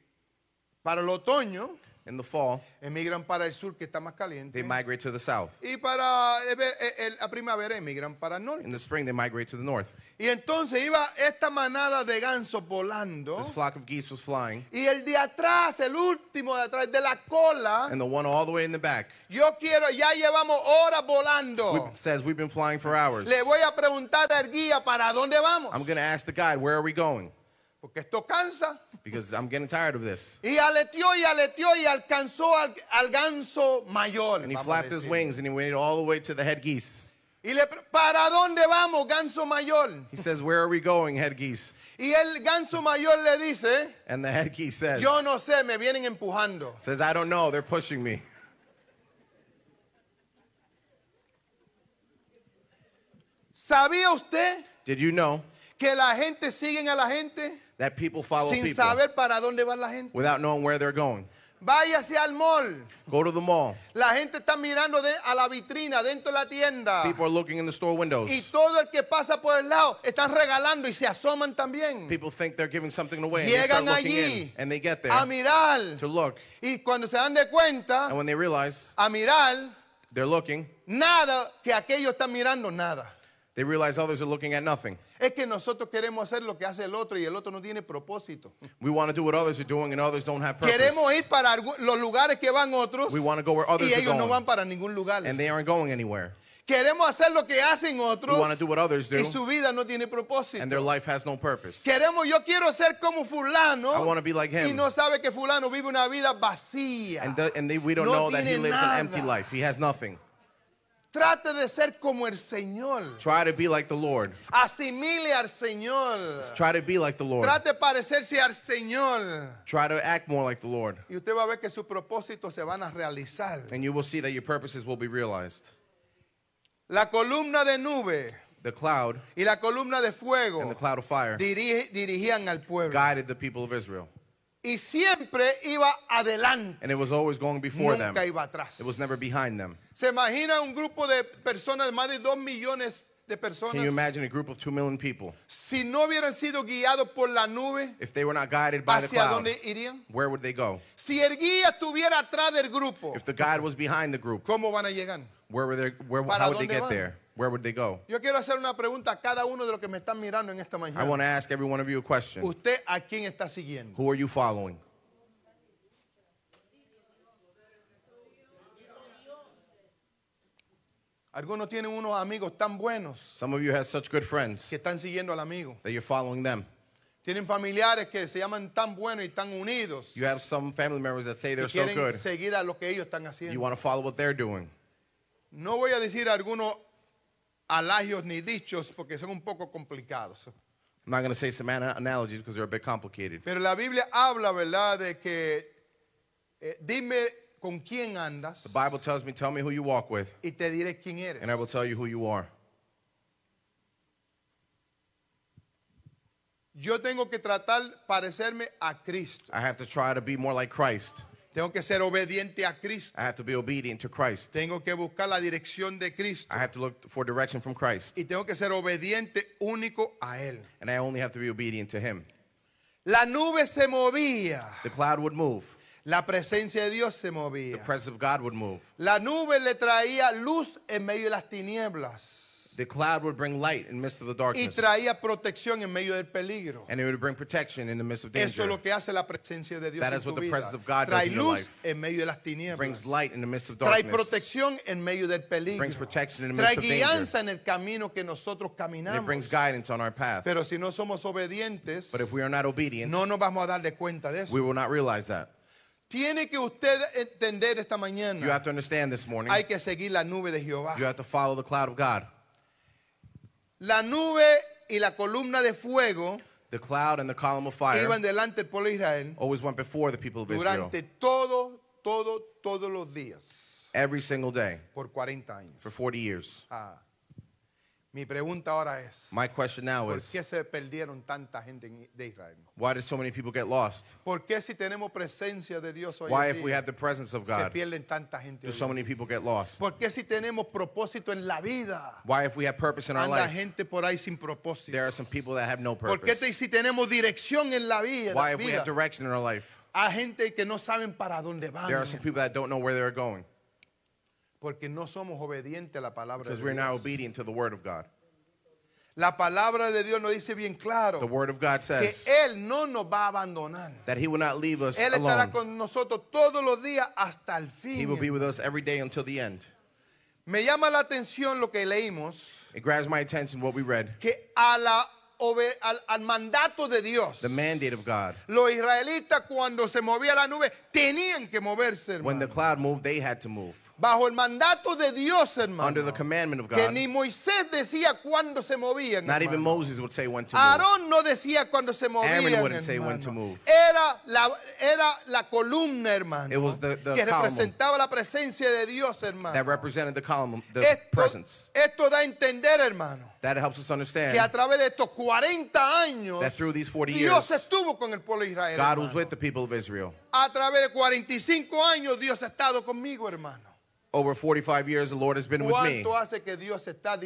para el otoño In the fall, emigran para el sur que está más caliente. they migrate to the south. Y para eh, el- eh, el- la primavera emigran para el norte. In the spring, they migrate to the north. Y entonces iba esta manada de gansos volando. This flock of geese was flying, Y el de atrás, el último de atrás, de la cola, and the one all the way in the back yo quiero, ya llevamos horas volando. we- says, We've been flying for hours. Le voy a preguntar al guía para dónde vamos. I'm going to ask the guide, Where are we going? Porque esto cansa. Because I'm getting tired of this. Y aleteó y aleteó y alcanzó al, al ganso mayor. And he flapped his wings and he went all the way to the head geese. Y le ¿para dónde vamos, ganso mayor? He says, Where are we going, head geese? Y el ganso mayor le dice, And the head geese says, yo no sé, me vienen empujando. says, I don't know, they're pushing me. ¿Sabía usted Did you know que la gente sigue a la gente that people follow sin people saber para dónde va la gente? without knowing where they're going? Váyase al mall. Go to the mall. La gente está mirando de- a la vitrina dentro de la tienda. People are looking in the store windows. Y todo el que pasa por el lado están regalando y se asoman también. People think they're giving something away and they start Llegan looking in allí and they get there a mirar. to look. Y cuando se dan de cuenta, And when they realize a mirar, they're looking, nada que aquellos están mirando, nada. They realize others are looking at nothing. Es que nosotros queremos hacer lo que hace el otro y el otro no tiene propósito. We want to do what others are doing and others don't have purpose. Queremos ir para los lugares que van otros We want to go where others y are ellos no van going para ningún lugar. and they aren't going anywhere. Queremos hacer lo que hacen We otros want to do what others do y su vida no tiene propósito. and their life has no purpose. Queremos, yo quiero ser como fulano I be like him. y no sabe que fulano vive una vida vacía. And, th- and they, we don't No know that he lives nada. an empty life. He has nothing. Trate de ser como el Señor. Try to be like the Lord. Asimile al Señor. Try to be like the Lord. Trate de parecerse al Señor. Try to act more like the Lord. Y usted va a ver que sus propósitos se van a realizar. And you will see that your purposes will be realized. La columna de nube The cloud y la columna de fuego and the cloud of fire dirige- dirigían al pueblo. guided the people of Israel. Y siempre iba adelante. And it was always going before them. Nunca iba atrás. It was never behind them. ¿Se imagina un grupo de personas, más de dos millones de Can you personas? imagine a group of two million people? Si no hubieran sido guiados por la nube, If they were not guided by the ¿hacia cloud, dónde irían? where would they go? Si el guía estuviera atrás del grupo, If the guide was behind the group, ¿cómo van a llegar? where were they, where, ¿Para how would they dónde get van? there? Where would they go? Yo quiero hacer una pregunta a cada uno de los que me están mirando en esta I want mañana. to ask every one of you a question. ¿Usted a quién está siguiendo? Who are you following? Algunos tienen unos amigos tan buenos Some of you have such good friends que están siguiendo al amigo. that you're following them. Tienen familiares que se llaman tan buenos y tan unidos. You have some family members that say they're so quieren good. seguir a lo que ellos están You haciendo. want to follow what they're doing. No voy a decir algunos alagios ni dichos porque son un poco complicados. I'm not going to say some ana- analogies because they're a bit complicated. Pero la Biblia habla, ¿verdad?, de que eh, dime con quién andas The Bible tells me, tell me who you walk with, y te diré quién eres. and I will tell you who you are. Yo tengo que tratar parecerme a Cristo. I have to try to be more like Christ. Tengo que ser obediente a Cristo. I have to be obedient to Christ. Tengo que buscar la dirección de Cristo. I have to look for direction from Christ. Y tengo que ser obediente único a Él. And I only have to be obedient to Him. La nube se movía. The cloud would move, La presencia de Dios se the movía. presence of God would move. La nube le traía luz en medio de las tinieblas. The cloud would bring light in the midst of the Y darkness, traía protección en medio del peligro. and it would bring protection in the midst of Eso es danger. lo que hace la presencia de Dios That en is what the presence of God does Trae in your luz life. en medio de las tinieblas. brings light in the midst of Trae darkness. protección en medio del peligro. brings protection in the Trae midst of danger. guianza en el camino que nosotros And it caminamos. brings guidance on our path. Pero si no somos obedientes, But if we are not obedient, no nos vamos a dar de cuenta de eso. we will not realize that. Tiene que usted entender esta You mañana. have to understand this morning, Hay que seguir la nube de Jehová. you have to follow the cloud of God. La nube y la columna de fuego The cloud and the column of fire iban delante del pueblo de Israel always went before the people of Israel durante todo, todo, todos los días every single day por 40 años. for 40 years. Ah. Mi pregunta ahora es, My question now ¿por is qué se perdieron tanta gente en- de Israel? why did so many people get lost? ¿Por qué si tenemos presencia de Dios hoy Why, en if we día, have the presence of se God, pierden tanta gente? do hoy so en many día? people get lost? ¿Por qué si tenemos propósito en la vida? Why, if we have purpose in our Anda life, gente por ahí sin propósito. there are some people that have no ¿Por qué te- purpose? si tenemos dirección en la vida? Why, if we vida, have direction in our life, hay gente que no saben para dónde van. there are some people that don't know where they're going Porque no somos obedientes a la palabra because de we're Dios. not obedient to the word of God. La palabra de Dios nos dice bien claro The word of God que says Él no nos va a abandonar. that He will not leave us Él estará alone. con nosotros todos los días hasta el He will be fin. with us every day until the end. Me llama la atención lo que leímos, It grabs my attention what we read. que a la obe- al, al mandato de Dios, The mandate of God. los israelitas cuando se movía la nube tenían que moverse, When the hermano. cloud moved, they had to move. Bajo el mandato de Dios, hermano. Under the commandment of que God, ni Moisés decía cuándo se movían. not even hermano. Moses would say when to move. Aarón no decía cuando se movían. Aaron wouldn't say when hermano. to move. Era la, era la columna, hermano. It was the- the que representaba la presencia de Dios, hermano. That represented the column, the esto, presence. esto da a entender, hermano, That helps us que a understand través de estos 40 años, that through these 40 Dios years, estuvo con el pueblo de Israel. God was hermano. with the people of Israel. A través de 45 años, Dios ha estado conmigo, hermano. Over 45 years, the Lord has been with me. Hace que Dios está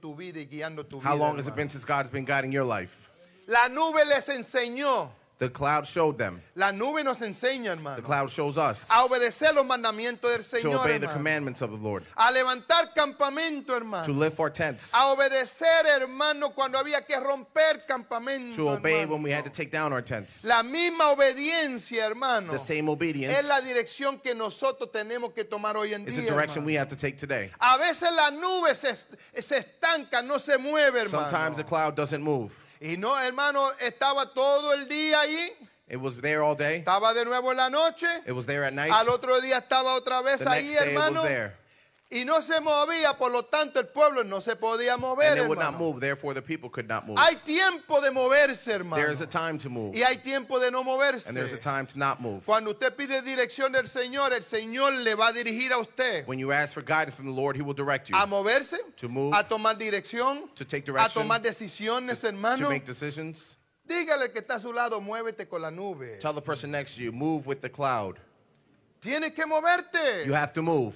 tu vida y guiando tu vida? How long has it been since God's been guiding your life? La nube les enseñó. The cloud showed them. La nube nos enseña, The hermano, cloud shows us a obedecer los mandamientos del to Señor, obey the hermano. commandments of the Lord, A levantar campamento, hermano. to lift our tents, A obedecer, hermano, cuando había que romper campamento. to obey hermano. when we had to take down our tents. La misma obediencia, hermano, The same obedience es la dirección que nosotros tenemos que tomar hoy en día. the direction hermano. we have to take today. A veces la nube se, se estanca, no se mueve, hermano. Sometimes the cloud doesn't move. Y no, hermano, estaba todo el día allí, It was there all day. estaba de nuevo en la noche, It was there at night. al otro día estaba otra vez The ahí, next day it was hermano, there. Y no se movía, por lo tanto el pueblo no se podía mover, And it would not move. Therefore, the people could not move. Hay tiempo de moverse, hermano, There is a time to move, y hay tiempo de no moverse. and there's a time to not move. Cuando usted pide dirección del Señor, el Señor le va a dirigir a usted When you ask for guidance from the Lord, He will direct you a moverse, to move, a tomar dirección, to take a direction, tomar decisiones, to hermano. make decisions. Dígale al que está a su lado, muévete con la nube. Tell the person next to you, move with the cloud. Tienes que moverte. You have to move.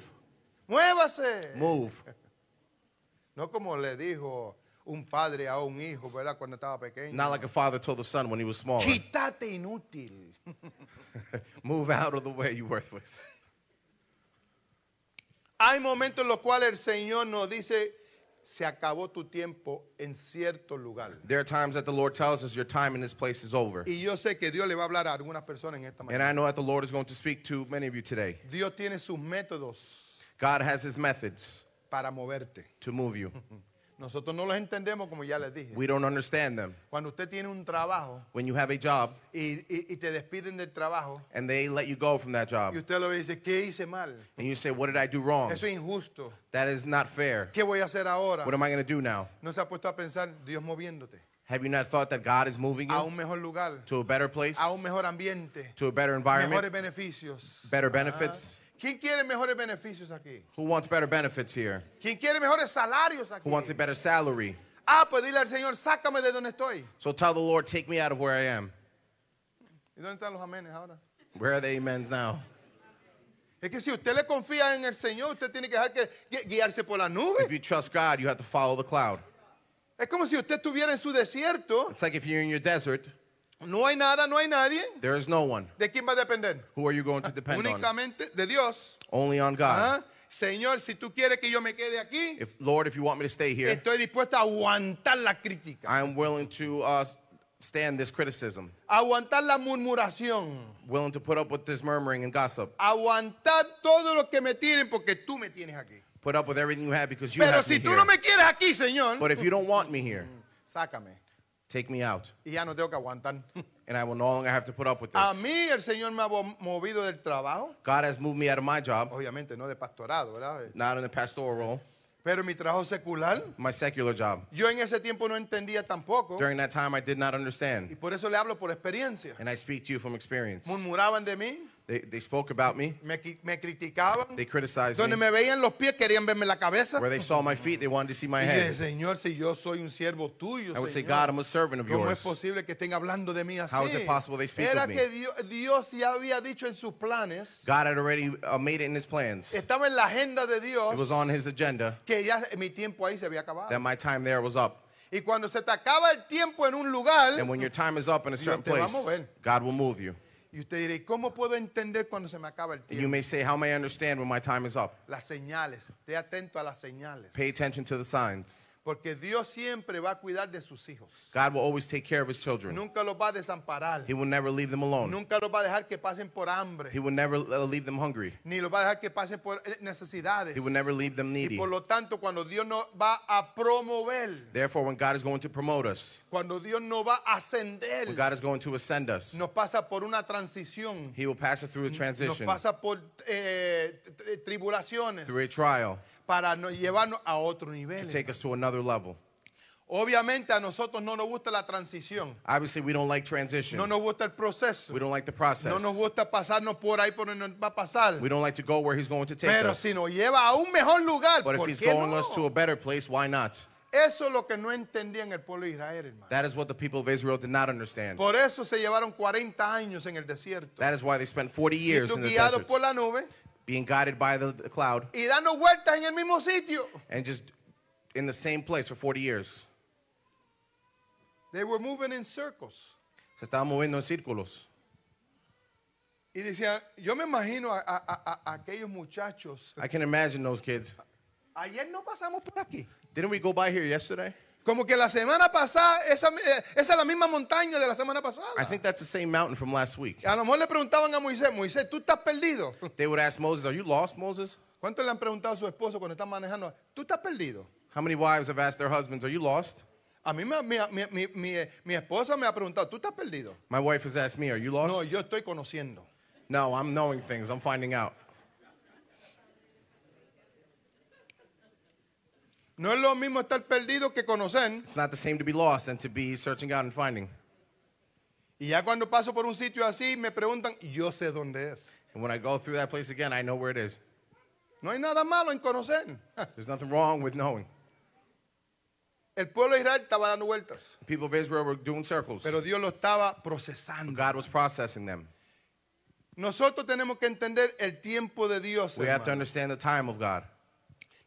Muévase. Move. No como le dijo un padre a un hijo, ¿verdad? Cuando estaba pequeño. Not like a father told the son when he was smaller. Quítate inútil. Move out of the way, you worthless. Hay momentos en los cuales el Señor nos dice, se acabó tu tiempo en cierto lugar. There are times that the Lord tells us your time in this place is over. Y yo sé que Dios le va a hablar a algunas personas en esta And mañana. I know that the Lord is going to speak to many of you today. Dios tiene sus métodos God has his methods para moverte. to move you. Nosotros no los entendemos como ya les dije. We don't understand them. Cuando usted tiene un trabajo When you have a job y, y- y te despiden del trabajo and they let you go from that job, y usted lo ve y dice, ¿qué hice mal? and you say, What did I do wrong? Eso es injusto. That is not fair. ¿Qué voy a hacer ahora? What am I going to do now? No se ha puesto a pensar Dios moviéndote Have you not thought that God is moving a you un mejor lugar, to a better place, a un mejor ambiente, to a better mejores environment, beneficios. better benefits? Ah. ¿Quién quiere mejores beneficios aquí? Who wants better benefits here? ¿Quién quiere mejores salarios aquí? Who wants a better salary? Ah, pues dile al Señor, sácame de donde estoy. So tell the Lord, take me out of where I am. ¿Y dónde están los amenes ahora? Where are the amens now? Es que si usted le confía en el Señor, usted tiene que dejar que guiarse por la nube. If you trust God, you have to follow the cloud. Es como si usted estuviera en su desierto, It's like if you're in your desert, no hay nada, no hay nadie. there is no one. ¿De quién va a depender? Who are you going to depend on? Únicamente de Dios. Only on God. Ah, Señor, si tú quieres que yo me quede aquí, If Lord, if you want me to stay here, estoy dispuesto a aguantar la crítica, I am willing to uh, stand this criticism, aguantar la murmuración, willing to put up with this murmuring and gossip, aguantar todo lo que me tienen porque tú me tienes aquí. put up with everything you have because you Pero have si me tú here. no me quieres aquí, Señor, But if you don't want me here, sácame. Take me out, Y ya no tengo que aguantar. and I will no longer have to put up with A this. mí el Señor me ha mo- movido del trabajo, God has moved me out of my job, obviamente no de pastorado, ¿verdad? not in the pastoral role, Pero mi trabajo secular, my secular job. yo en ese tiempo no entendía tampoco. During that time, I did not Y understand, por eso le hablo por experiencia. and I speak to you from experience. Murmuraban de mí, They, they spoke about me, me, qui- me criticaban. they criticized Donde me. me veían los pies querían verme la cabeza. Where they saw my feet, they wanted to see my dije, head. Señor, si yo soy un siervo tuyo, I would say, God, I'm a servant of ¿cómo es yours. posible que estén hablando de mí así? How is it possible they speak Era of me? que Dios, Dios ya había dicho en sus planes, God had already uh, made it in his plans. It estaba en la agenda de Dios, was on his agenda que ya mi tiempo ahí se había acabado. that my time there was up. Y cuando se te acaba el tiempo en un lugar, And when your time is up in a certain te va a place, mover. God will move you. Y usted dirá, cómo puedo entender cuando se me acaba el And you tiempo? may say, How may I understand when my time is up? Las señales, esté atento a las señales. Pay attention to the signs. Porque Dios siempre va a cuidar de sus hijos. God will always take care of his children. Nunca los va a desamparar. He will never leave them alone. Nunca los va a dejar que pasen por hambre. He will never uh, leave them hungry. Ni los va a dejar que pasen por eh, necesidades. He will never leave them Y needy. por lo tanto, cuando Dios nos va a promover, Therefore, when God is going to promote us, cuando Dios nos va a ascender, when God is going to ascend us, nos pasa por una transición, He will pass us through a nos transition, pasa por eh, tri- tribulaciones through a trial, para no- llevarnos a otro to nivel. take us to another level. Obviamente a nosotros no nos gusta la transición, Obviously, we don't like transition. no nos gusta el proceso, We don't like the process. no nos gusta pasarnos por ahí por donde nos va a pasar. We don't like to go where He's going to take Pero us. si nos lleva a un mejor lugar, But if ¿por He's qué going no? us to a better place, why not? Eso es lo que no entendían el pueblo de Israel, hermano. That is what the people of Israel did not understand. Por eso se llevaron 40 años en el desierto. That is why they spent 40 years in the desert, por la nube being guided by the, the cloud y dando vueltas en el mismo sitio. and just in the same place for 40 years. They were moving in circles. Se estaban moviendo en círculos. Y decían, yo me imagino a, a- a- a aquellos muchachos. I can imagine those kids. Ayer no pasamos por aquí. Didn't we go by here yesterday? Como que la semana pasada, esa, eh, esa es la misma montaña de la semana pasada. I think that's the same mountain from last week. A lo mejor le preguntaban a Moisés, Moisés, ¿tú estás perdido? They would ask Moses, Are you lost, Moses? ¿Cuántos le han preguntado a su esposo cuando están manejando? ¿Tú estás perdido? How many wives have asked their husbands, Are you lost? A mí me- mi, mi- mi- mi- mi esposa me ha preguntado, ¿tú estás perdido? My wife has asked me, Are you lost? No, yo estoy conociendo. No, I'm knowing things. I'm finding out. No es lo mismo estar perdido que conocer. It's not the same to be lost than to be searching out and finding. Y ya cuando paso por un sitio así, me preguntan, yo sé dónde es. And when I go through that place again, I know where it is. No hay nada malo en conocer. There's nothing wrong with knowing. El pueblo de Israel estaba dando vueltas, The people of Israel were doing circles. pero Dios lo estaba procesando. God was processing them. Nosotros tenemos que entender el tiempo de Dios. We have to hermano. understand the time of God.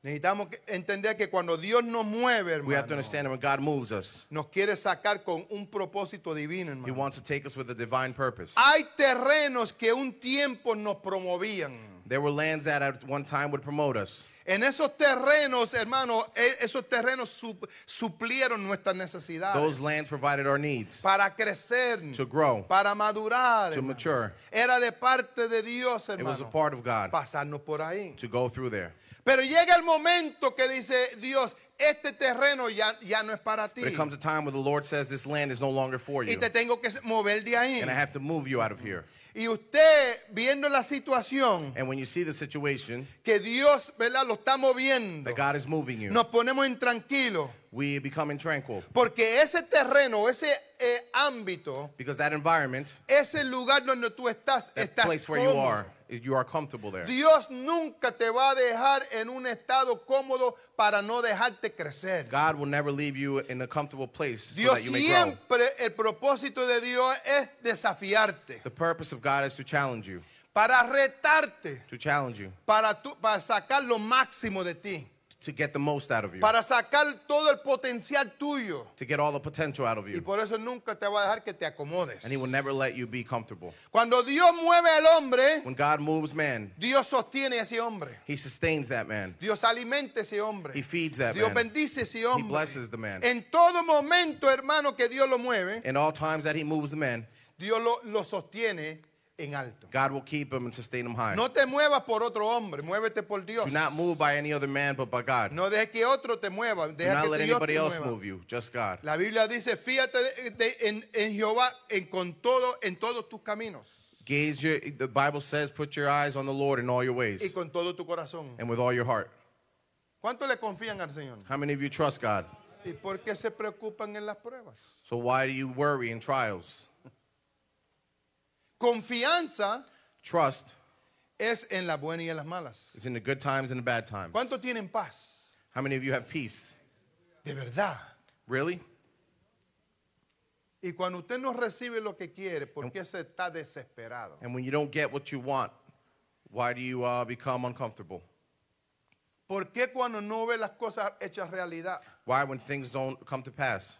Necesitamos entender que cuando Dios nos mueve, We have to hermano, understand that when God moves us, nos quiere sacar con un propósito divino, He hermano. wants to take us with a divine purpose. Hay terrenos que un tiempo nos promovían. There were lands that at one time would promote us. En esos terrenos, hermano, e- esos terrenos sup- suplieron nuestras necesidades. Those lands provided our needs para crecer, to grow, para madurar. to hermano. mature. Era de parte de Dios, It was a hermano, part of God pasarnos por ahí. to go through there. Pero llega el momento que dice Dios, este terreno ya, ya no es para ti. There comes a time where the Lord says, This land is no longer for Y you, te tengo que mover de ahí. and I have to move you out of here. Y usted, viendo la situación And when you see the situation que Dios, ¿verdad? Lo está moviendo, that God is moving you, nos ponemos intranquilos. we become intranquil Porque ese terreno, ese eh, ámbito, because that environment, ese lugar donde tú estás, that estás place where you are, you are comfortable there. Dios nunca te va a dejar en un estado cómodo para no dejarte crecer. God will never leave you in a comfortable place so Dios that you may grow. siempre, el propósito de Dios es desafiarte, The purpose of God is to challenge you, para retarte, to challenge you, para, tú- para sacar lo máximo de ti, to get the most out of you, para sacar todo el potencial tuyo. to get all the potential out of you. Y por eso nunca te va a dejar que te acomodes. And He will never let you be comfortable. Cuando Dios mueve al hombre, When God moves man, Dios sostiene a ese hombre. He sustains that man. Dios alimenta a ese hombre. He feeds that Dios man. bendice a ese hombre. He blesses the man. En todo momento, hermano, que Dios lo mueve, In all times that He moves the man, Dios lo, lo sostiene en alto. God will keep him and sustain him high. No te muevas por otro hombre, muévete por Dios. Do not move by any other man but by God. No dejes que otro te mueva, Do deja not que let Dios anybody te else mueva. move you, just God. La Biblia dice, fíjate de- de- en, en Jehová en, con todo, en todos tus caminos Gaze your, the Bible says, put your eyes on the Lord in all your y ways con todo tu corazón. and with all your heart. ¿Cuánto le confían al Señor? How many of you trust God? ¿Y por qué se preocupan en las pruebas? So why do you worry in trials? Confianza Trust es en las buenas y en las malas. is in the good times and the bad times. ¿Cuántos tienen paz? How many of you have peace? De verdad. Really? Y cuando usted no recibe lo que quiere, ¿por qué se está desesperado? And when you don't get what you want, why do you uh, become uncomfortable? ¿Por qué cuando no ve las cosas hechas realidad, Why, when things don't come to pass,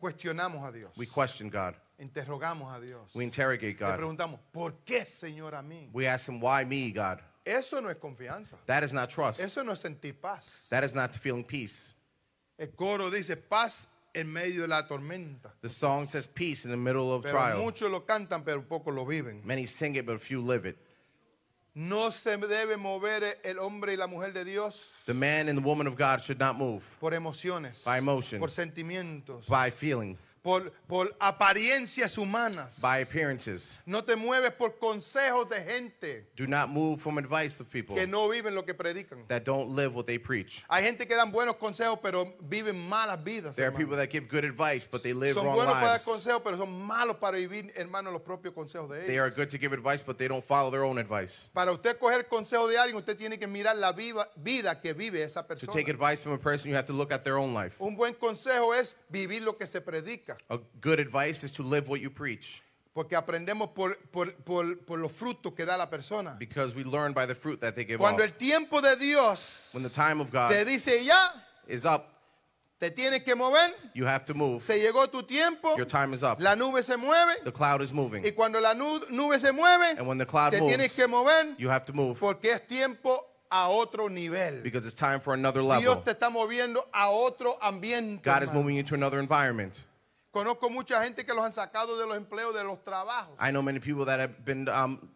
cuestionamos a Dios? we question God? Interrogamos a Dios. We interrogate Le God. preguntamos, ¿por qué, Señor, a mí? We ask Him, why me, God? Eso no es confianza. That is not trust. Eso no es sentir paz. That is not feeling peace. El coro dice paz en medio de la tormenta. The song says peace in the middle of Pero trial. muchos lo cantan, pero pocos lo viven. Many sing it, but few live it. No se debe mover el hombre y la mujer de Dios The man and the woman of God should not move por emociones, By emotion. por sentimientos, by feeling, por, por apariencias humanas. by appearances. No te mueves por consejos de gente Do not move from advice of people que no viven lo que predican. that don't live what they preach. Hay gente que dan buenos consejos, pero viven malas vidas. There are hermano. people that give good advice, but they live Son wrong buenos para dar lives. consejos, pero son malos para vivir, hermano, los propios consejos de They ellos. are good to give advice, but they don't follow their own advice. Para usted coger consejo de alguien, usted tiene que mirar la viva- vida que vive esa To persona. take advice from a person, you have to look at their own life. Un buen consejo es vivir lo que se predica, A good advice is to live what you preach porque aprendemos por, por- por- por los frutos que da la persona. because we learn by the fruit that they give Cuando off. el tiempo de Dios When the time of te God dice ya, is up, te tienes que mover, you have to move. se llegó tu tiempo, Your time is up. la nube se mueve, The cloud is moving. y cuando la nube se mueve, And when the cloud te moves, tienes que mover, You have to move porque es tiempo a otro nivel. because it's time for another Dios level. te está moviendo a otro ambiente. God is moving you to another environment. Conozco mucha gente que los han sacado de los empleos, de los trabajos. I know many people that have been um,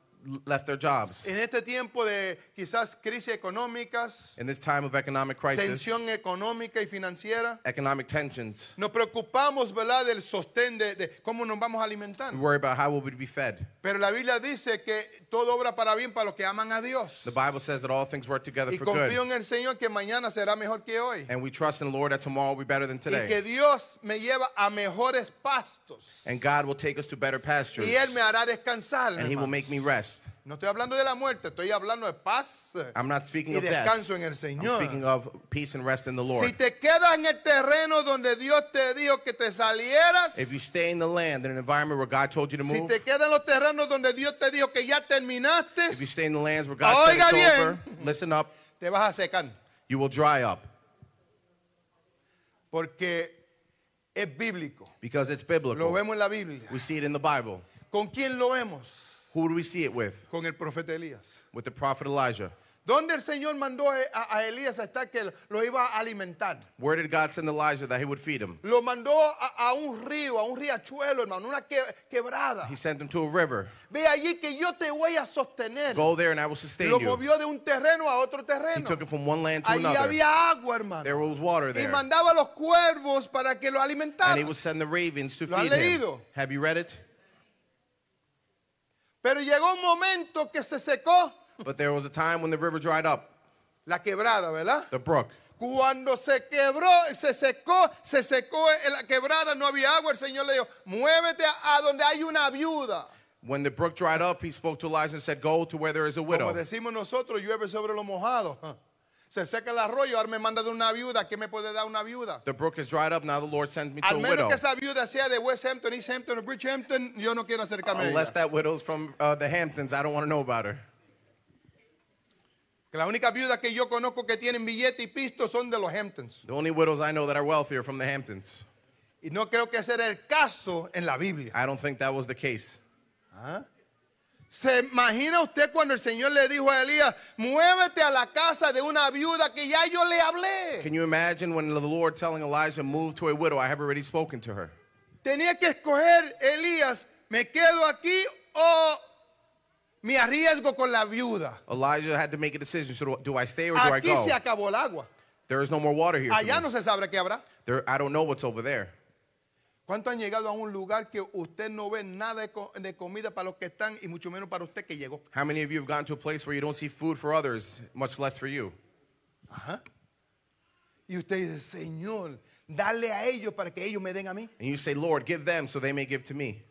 left their jobs. En este tiempo de quizás crisis económicas, In this time of economic crisis, tensión económica y financiera, economic tensions, nos preocupamos, ¿verdad?, del sostén de, de cómo nos vamos a alimentar. we worry about how we will we be fed. Pero la Biblia dice que todo obra para bien para los que aman a Dios. The Bible says that all things work together Y for confío good. en el Señor que mañana será mejor que hoy. And we trust in the Lord that tomorrow will be better than Y que today. Dios me lleva a mejores pastos. And God will take us to better pastures. Y Él me hará descansar. And He will make me rest. No estoy hablando de la muerte, estoy hablando de paz I'm not speaking y of death. descanso en el I'm Señor. speaking of peace and rest in the Lord. Si te quedas en el terreno donde Dios te dijo que te salieras, If you stay in the land in an environment where God told you to si move, te quedas en los terrenos donde Dios te dijo que ya terminaste, if you stay in the lands where God said Oiga it's bien. over, listen up. te vas a secar. You will dry up Porque es bíblico. because it's Lo biblical. vemos en la Biblia. We see it in the Bible. ¿Con quién lo vemos? Who do we see it with? Con el profeta Elías. With the prophet Elijah. ¿Dónde el Señor mandó a, a Elías a estar que lo iba a alimentar? Where did God send Elijah that he would feed him? Lo mandó a, a un río, a un riachuelo, hermano, una que- quebrada. He sent him to a river. Ve allí que yo te voy a sostener. Go there and I will sustain Lo you. movió de un terreno a otro He took it from one land to Allí another. había agua, hermano. There was water Y there. mandaba a los cuervos para que lo And he alimentaran. would send the ravens to ¿Lo han feed him. Have you read it? Pero llegó un momento que se secó But there was a time when the river dried up, la quebrada, ¿verdad? the brook. Cuando se quebró, se secó, se secó en la quebrada, no había agua, el Señor le dijo, muévete a, a donde hay una viuda. When the brook dried up, he spoke to Elijah and said, Go to where there is a Como widow. decimos nosotros, llueve sobre lo mojado. Se seca el arroyo, ahora me manda de una viuda. ¿Qué me puede dar una viuda? The brook has dried up, now the Lord sends me to Al a menos widow. que esa viuda sea de West Hampton, East Hampton o Bridgehampton, yo no quiero acercarme a Unless ella. that widow's from uh, the Hamptons, I don't want to know about her. Que la única viuda que yo conozco que tienen billete y pisto son de los Hamptons. The only widows I know that are wealthy are from the Hamptons. Y no creo que ese era el caso en la Biblia. I don't think that was the case. ¿Se imagina usted cuando el Señor le dijo a Elías, muévete a la casa de una viuda que ya yo le hablé? Can you imagine when the Lord telling Elijah, Move to a widow? I have already spoken to her. Tenía que escoger, Elías, ¿me quedo aquí o me arriesgo con la viuda? Elijah had to make a decision. So do, I stay or do I Aquí go? se acabó el agua. There is no more water here. Allá no se sabe qué habrá. There, I don't know what's over there. ¿Cuántos han llegado a un lugar que usted no ve nada de, co- de comida para los que están y mucho menos para usted que llegó? How many of you have gone to a place where you don't see food for others, much less for you? Y usted dice, Señor, dale a ellos para que ellos me den a mí. And you say, Lord, give them so they may give to me.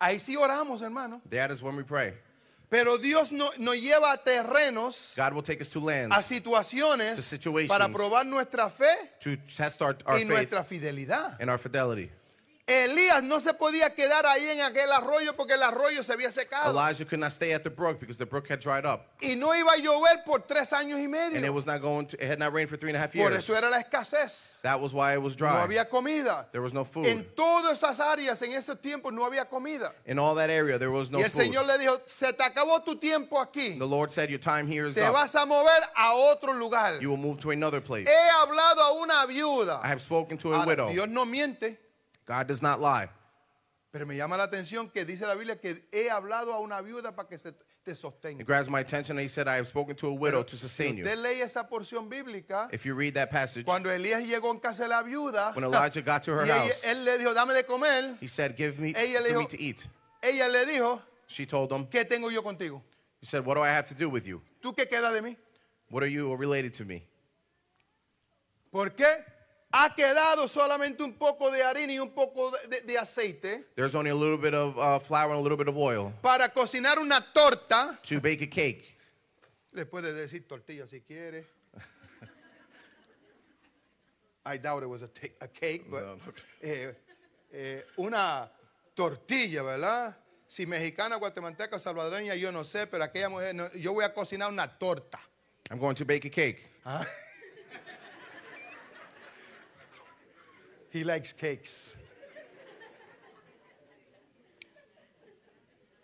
Ahí sí oramos, hermano. That is when we pray. Pero Dios no- nos lleva a terrenos, God will take us to a lands situaciones To situations. para probar nuestra fe to test our, our y faith nuestra fidelidad. and our fidelity. Elías no se podía quedar ahí en aquel arroyo porque el arroyo se había secado. Elijah could not stay at the brook because the brook had dried up. Y no iba a llover por tres años y And it medio. was not going to, it had not rained for three and a half Por years. eso era la escasez. That was why it was No dry. había comida. There was no food. En todas esas áreas, en esos tiempos, no había comida. In all that area, there was no y el food. Señor le dijo, se te acabó tu tiempo aquí. The Lord said, Your time here is Te up. vas a mover a otro lugar. You will move to another place. He hablado a una viuda. I have spoken to a Ahora, widow. Dios no miente, God does not lie. pero me llama la atención que dice la Biblia que he hablado a una viuda para que se te It grabs my attention. and He said, I have spoken to a widow Pero to si sustain you. lee esa porción bíblica, If you read that passage, cuando Elías llegó en casa de la viuda, When Elijah got to her ella- house, él le dijo, dame de comer, he said, Give me, Ella give me to eat. ella le dijo, She told him, ¿qué tengo yo contigo? He said, What do I have to do with you? ¿Tú qué queda de mí? What are you related to me? ¿Por qué? Ha quedado solamente un poco de harina y un poco de, de- aceite There's only a little bit of uh, flour and a little bit of oil para cocinar una torta. to bake a cake. Le puede decir tortilla si quiere. I doubt it was a, a cake, but No. eh, eh, una tortilla, ¿verdad? Si mexicana, guatemalteca, salvadoreña, yo no sé, pero aquella mujer, no- yo voy a cocinar una torta. I'm going to bake a cake. He likes cakes.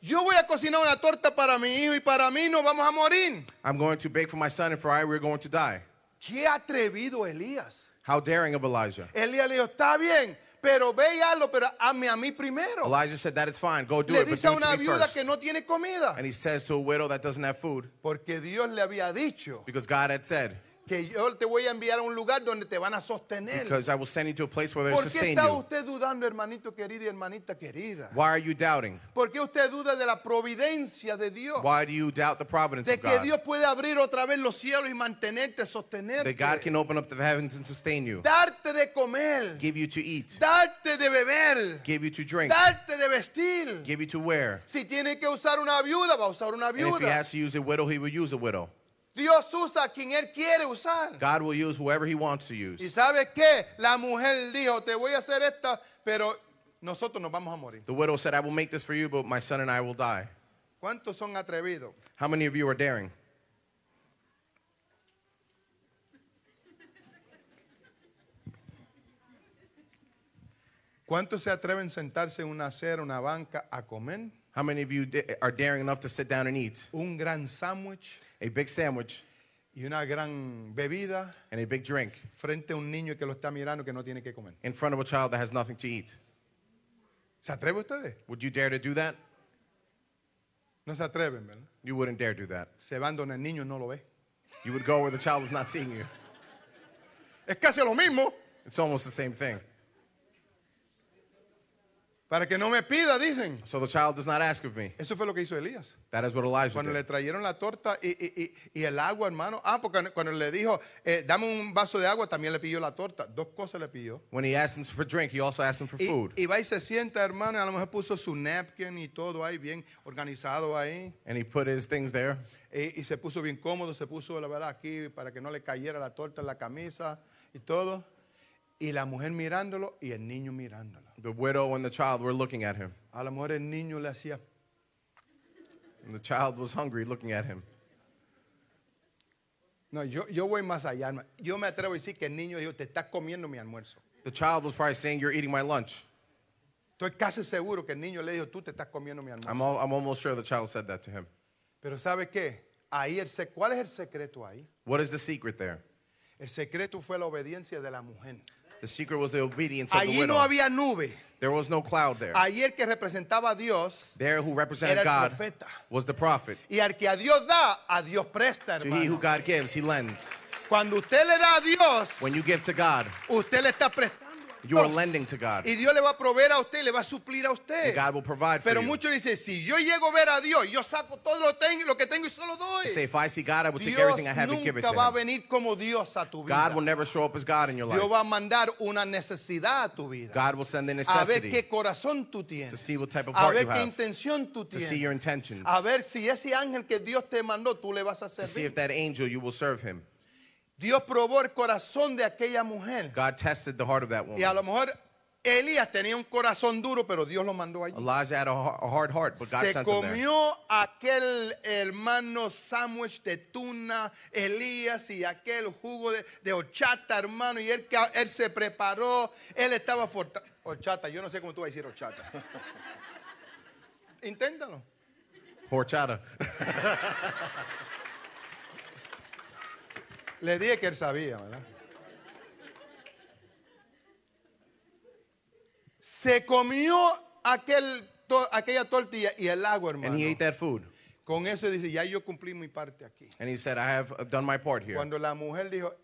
Yo voy a cocinar una torta para mi hijo y para mí nos vamos a morir. I'm going to bake for my son, and for I, we're going to die. Qué atrevido Elías. How daring of Elijah. Elías le dijo, está bien, pero ve y hazlo, pero hazme a mí primero. Elijah said, That is fine. Go do Le it, but dice a it una to me viuda first. que no tiene comida. And he says to a widow that doesn't have food, Porque Dios le había dicho because God had said, que yo te voy a enviar a un lugar donde te van a sostener. Because I will send you to a place where they ¿Por qué sustain está you. usted dudando, hermanito querido y hermanita querida? Why are you doubting? ¿Por qué usted duda de la providencia de Dios? Why do you doubt the providence De of que God? Dios puede abrir otra vez los cielos y mantenerte, sostenerte. That God can open up the heavens and sustain you, Darte de comer, give you to eat, darte de beber, give you to drink, darte de vestir. give you to wear. Si tiene que usar una viuda, va a usar una And if he viuda. has to use a widow, he will use a widow. Dios usa a quien él quiere usar. God will use whoever he wants to use. ¿Y sabe qué? La mujer dijo, "Te voy a hacer esta, pero nosotros nos vamos a morir." The widow said, "I will make this for you, but my son and I will die." ¿Cuántos son atrevidos? How many of you are daring? ¿Cuántos se atreven a sentarse en una acera, una banca a comer? How many of you are daring enough to sit down and eat? Un gran sándwich. A big sandwich y una gran bebida and a big drink frente a un niño que lo está mirando que no tiene que comer? in front of a child that has nothing to eat? ¿Se atreve ustedes? Would you dare to do that? No se atreven, ¿verdad? You wouldn't dare do that. Se van donde el niño no lo ve. You would go where the child was not seeing you. Es casi lo mismo. It's almost the same thing. Para que no me pida, dicen. So the child does not ask of me. Eso fue lo que hizo Elías. That is what Elijah Cuando le did. trajeron la torta y- y- y el agua, hermano. Ah, porque cuando le dijo, eh, dame un vaso de agua, también le pidió la torta. Dos cosas le pidió. When he asked him for drink, he also asked him for Y, food. y va y se sienta, hermano, y a lo mejor puso su napkin y todo ahí, bien organizado ahí. And he put his things there. Y, y se puso bien cómodo, se puso, la verdad, aquí para que no le cayera la torta en la camisa y todo. Y la mujer mirándolo y el niño mirándolo. The widow and the child were looking at him. A lo mejor el niño le hacía, And the child was hungry looking at him. no, yo, yo voy más allá. Yo me atrevo a decir que el niño dijo, te estás comiendo mi almuerzo. The child was probably saying, You're eating my lunch. Estoy casi seguro que el niño le dijo, tú te estás comiendo mi almuerzo. I'm, al- I'm almost sure the child said that to him. Pero ¿sabe qué? Ahí el ¿Cuál es el secreto ahí? What is the secret there? El secreto fue la obediencia de la mujer. The secret was the obedience of the Allí widow. no había nube. There was no cloud there. El que representaba a Dios There who represented era el God profeta. was the prophet. Y al que a Dios da, a Dios presta, To he who hermano. God gives, he lends. Cuando usted le da a Dios, When you give to God, usted le está prestando. A you are Dios. lending to God. Y Dios le va a proveer a usted le va a suplir a usted. And God will provide for Pero you. muchos dicen, si yo llego a ver a Dios, yo saco todo lo, tengo, lo que tengo y solo doy. They say, if I see God, I will take Dios everything I have and give it nunca to va a venir como Dios a tu vida. God will never show up as God in your Dios life. va a mandar una necesidad a tu vida. God will send the a ver necessity qué corazón tú to tienes. see what type of a heart ver you qué have, intención tú to see tienes. your intentions, A ver si ese ángel que Dios te mandó, tú le vas a to see servir. if that angel you will serve him. Dios probó el corazón de aquella mujer. God tested the heart of that Y a woman. lo mejor Elías tenía un corazón duro, pero Dios lo mandó allí. Elijah had a har- a hard heart, but God Se sent him there. comió aquel hermano sándwich de tuna, Elías y aquel jugo de, de horchata, hermano. Y él, él se preparó, él estaba forta. Horchata, yo no sé cómo tú vas a decir horchata. Inténtalo. Horchata. Le dije que él sabía, ¿verdad? Se comió aquel, to- aquella tortilla y el agua, hermano. And he ate that food. Con eso dice, ya yo cumplí mi parte aquí. And he said, I have done my part here. Cuando la mujer dijo,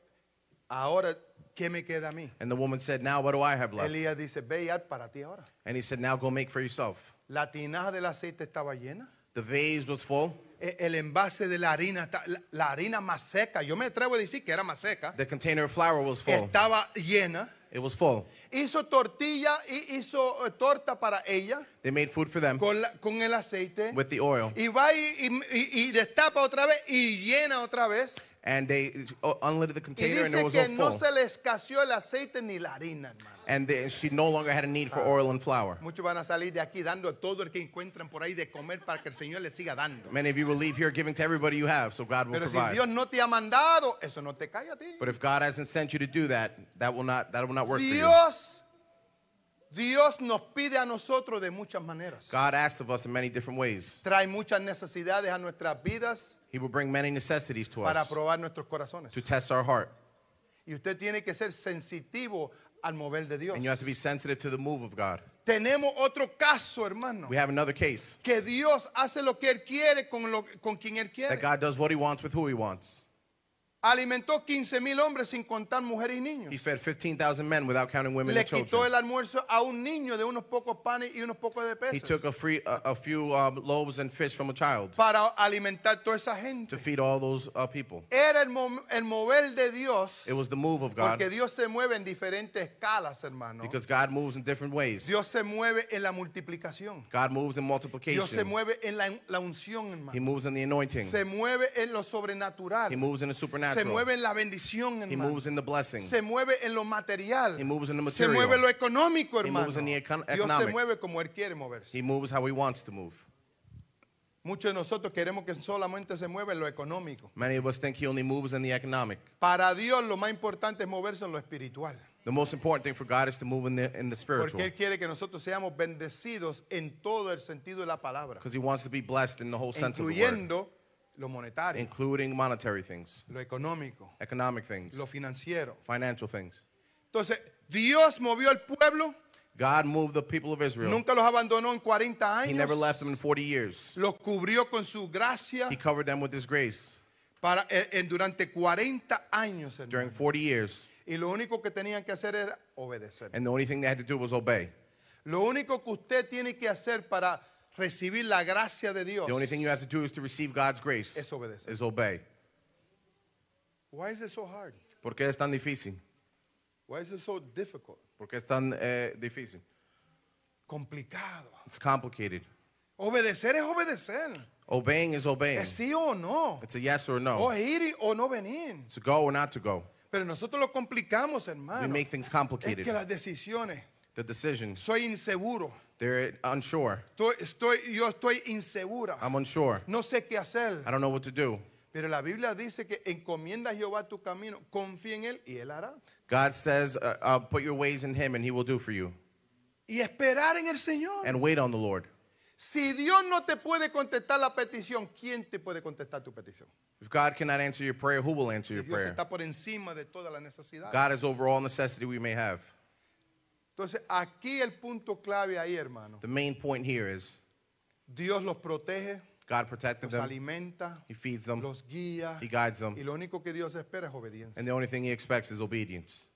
ahora, ¿qué me queda a mí? And the woman said, Now what do I have left? Elías dice, ve y haz para ti ahora. And he said, Now go make for yourself. La tinaja del aceite estaba llena. The vase was full. E- El envase de la harina, la, harina más seca, yo me atrevo a decir que era más seca, The container of flour was full. estaba llena. It was full. Hizo tortilla y hizo eh, torta para ella They made food for them con, la- con el aceite. with the oil. Y va y, y- y- destapa otra vez y llena otra vez. And they uh, unlit the Y container and it dice was que all no full. se le escaseó el aceite ni la harina, hermano. And they, she no longer had a need for oil and flour. Muchos van a salir de aquí dando todo el que encuentran por ahí de comer para que el Señor le siga dando. Many of you will leave here giving to everybody you have, so God will Pero si provide. Dios no te ha mandado, eso no te cae a ti. But if God hasn't sent you to do that, that will not that will not work for you. Dios, Dios nos pide a nosotros de muchas maneras. God asks of us in many different ways. Trae muchas necesidades a nuestras vidas He will bring many necessities to para us probar nuestros corazones. to test our heart. Y usted tiene que ser sensitivo al mover de Dios. And you have to be sensitive to the move of God. Tenemos otro caso, hermano. We have another case Que Dios hace lo que Él quiere con, lo, con quien Él that. God does what he wants with who he wants. Alimentó 15 mil hombres sin contar mujeres y niños. He fed 15,000 men without counting women Le and quitó children. el almuerzo a un niño de unos pocos panes y unos pocos de He peces took a, free, a, a few um, loaves and fish from a child para alimentar toda esa to gente. feed all those uh, people. Era el, el mover de Dios, It was the move of God porque Dios se mueve en diferentes escalas, hermano. because God moves in different ways. Dios se mueve en la multiplicación. God moves in Dios se multiplication. mueve en la, la unción, He hermano. moves in the anointing. Se mueve en lo sobrenatural. He moves in the Se mueve en la bendición, He hermano. moves in the blessing. Se mueve en lo material. He moves in the Se material. mueve en lo económico, He hermano. moves in the econ- Dios se economic. mueve como Él quiere moverse. He moves how he wants to move. Muchos de nosotros queremos que solamente se mueva en lo económico. Many of us think he only moves in the economic. Para Dios lo más importante es moverse en lo espiritual. The most important thing for God is to move in the, in the spiritual. Porque Él quiere que nosotros seamos bendecidos en todo el sentido de la palabra, Because He wants to be blessed in the whole sense of the word, incluyendo lo monetario, including monetary things, lo económico, economic things, lo financiero. financial things. Entonces, Dios movió al pueblo, God moved the people of Israel. nunca los abandonó en 40 He never left them in 40 years. los cubrió con su gracia He covered them with His grace para, en- en- durante 40 años. hermano. during 40 years. Y lo único que tenían que hacer era obedecer. And the only thing they had to do was obey. Lo único que usted tiene que hacer para recibir la gracia de Dios. The only thing you have to do is to receive God's grace, Es obedecer. is obey. Why is it so hard? ¿Por qué es tan difícil? Why is it so difficult? ¿Por qué es tan eh, difícil? Complicado. It's complicated. Obedecer es obedecer. Obeying is obeying. Es sí o no. It's a yes or O no. ir y- o no venir. To go or not to go. Pero nosotros lo complicamos, We hermano. make things Es complicated. que las decisiones. The decisions, Soy inseguro. They're unsure. Estoy, estoy- yo estoy insegura. I'm unsure. No sé qué hacer. I don't know what to do. Pero la Biblia dice que encomienda a Jehová tu camino, confía en Él y Él hará. God says, uh, uh, put your ways in Him and He will do for you. Y esperar en el Señor. And wait on the Lord. Si Dios no te puede contestar la petición, ¿quién te puede contestar tu petición? If God cannot answer your prayer, who will answer Si your Dios prayer? está por encima de todas las necesidades. God is over all necessity we may have. Entonces, aquí el punto clave ahí, hermano. The main point here is Dios los protege, God protected los them, alimenta, He feeds them, los guía. He guides them, Y lo único que Dios espera es obediencia. and the only thing He expects is obedience.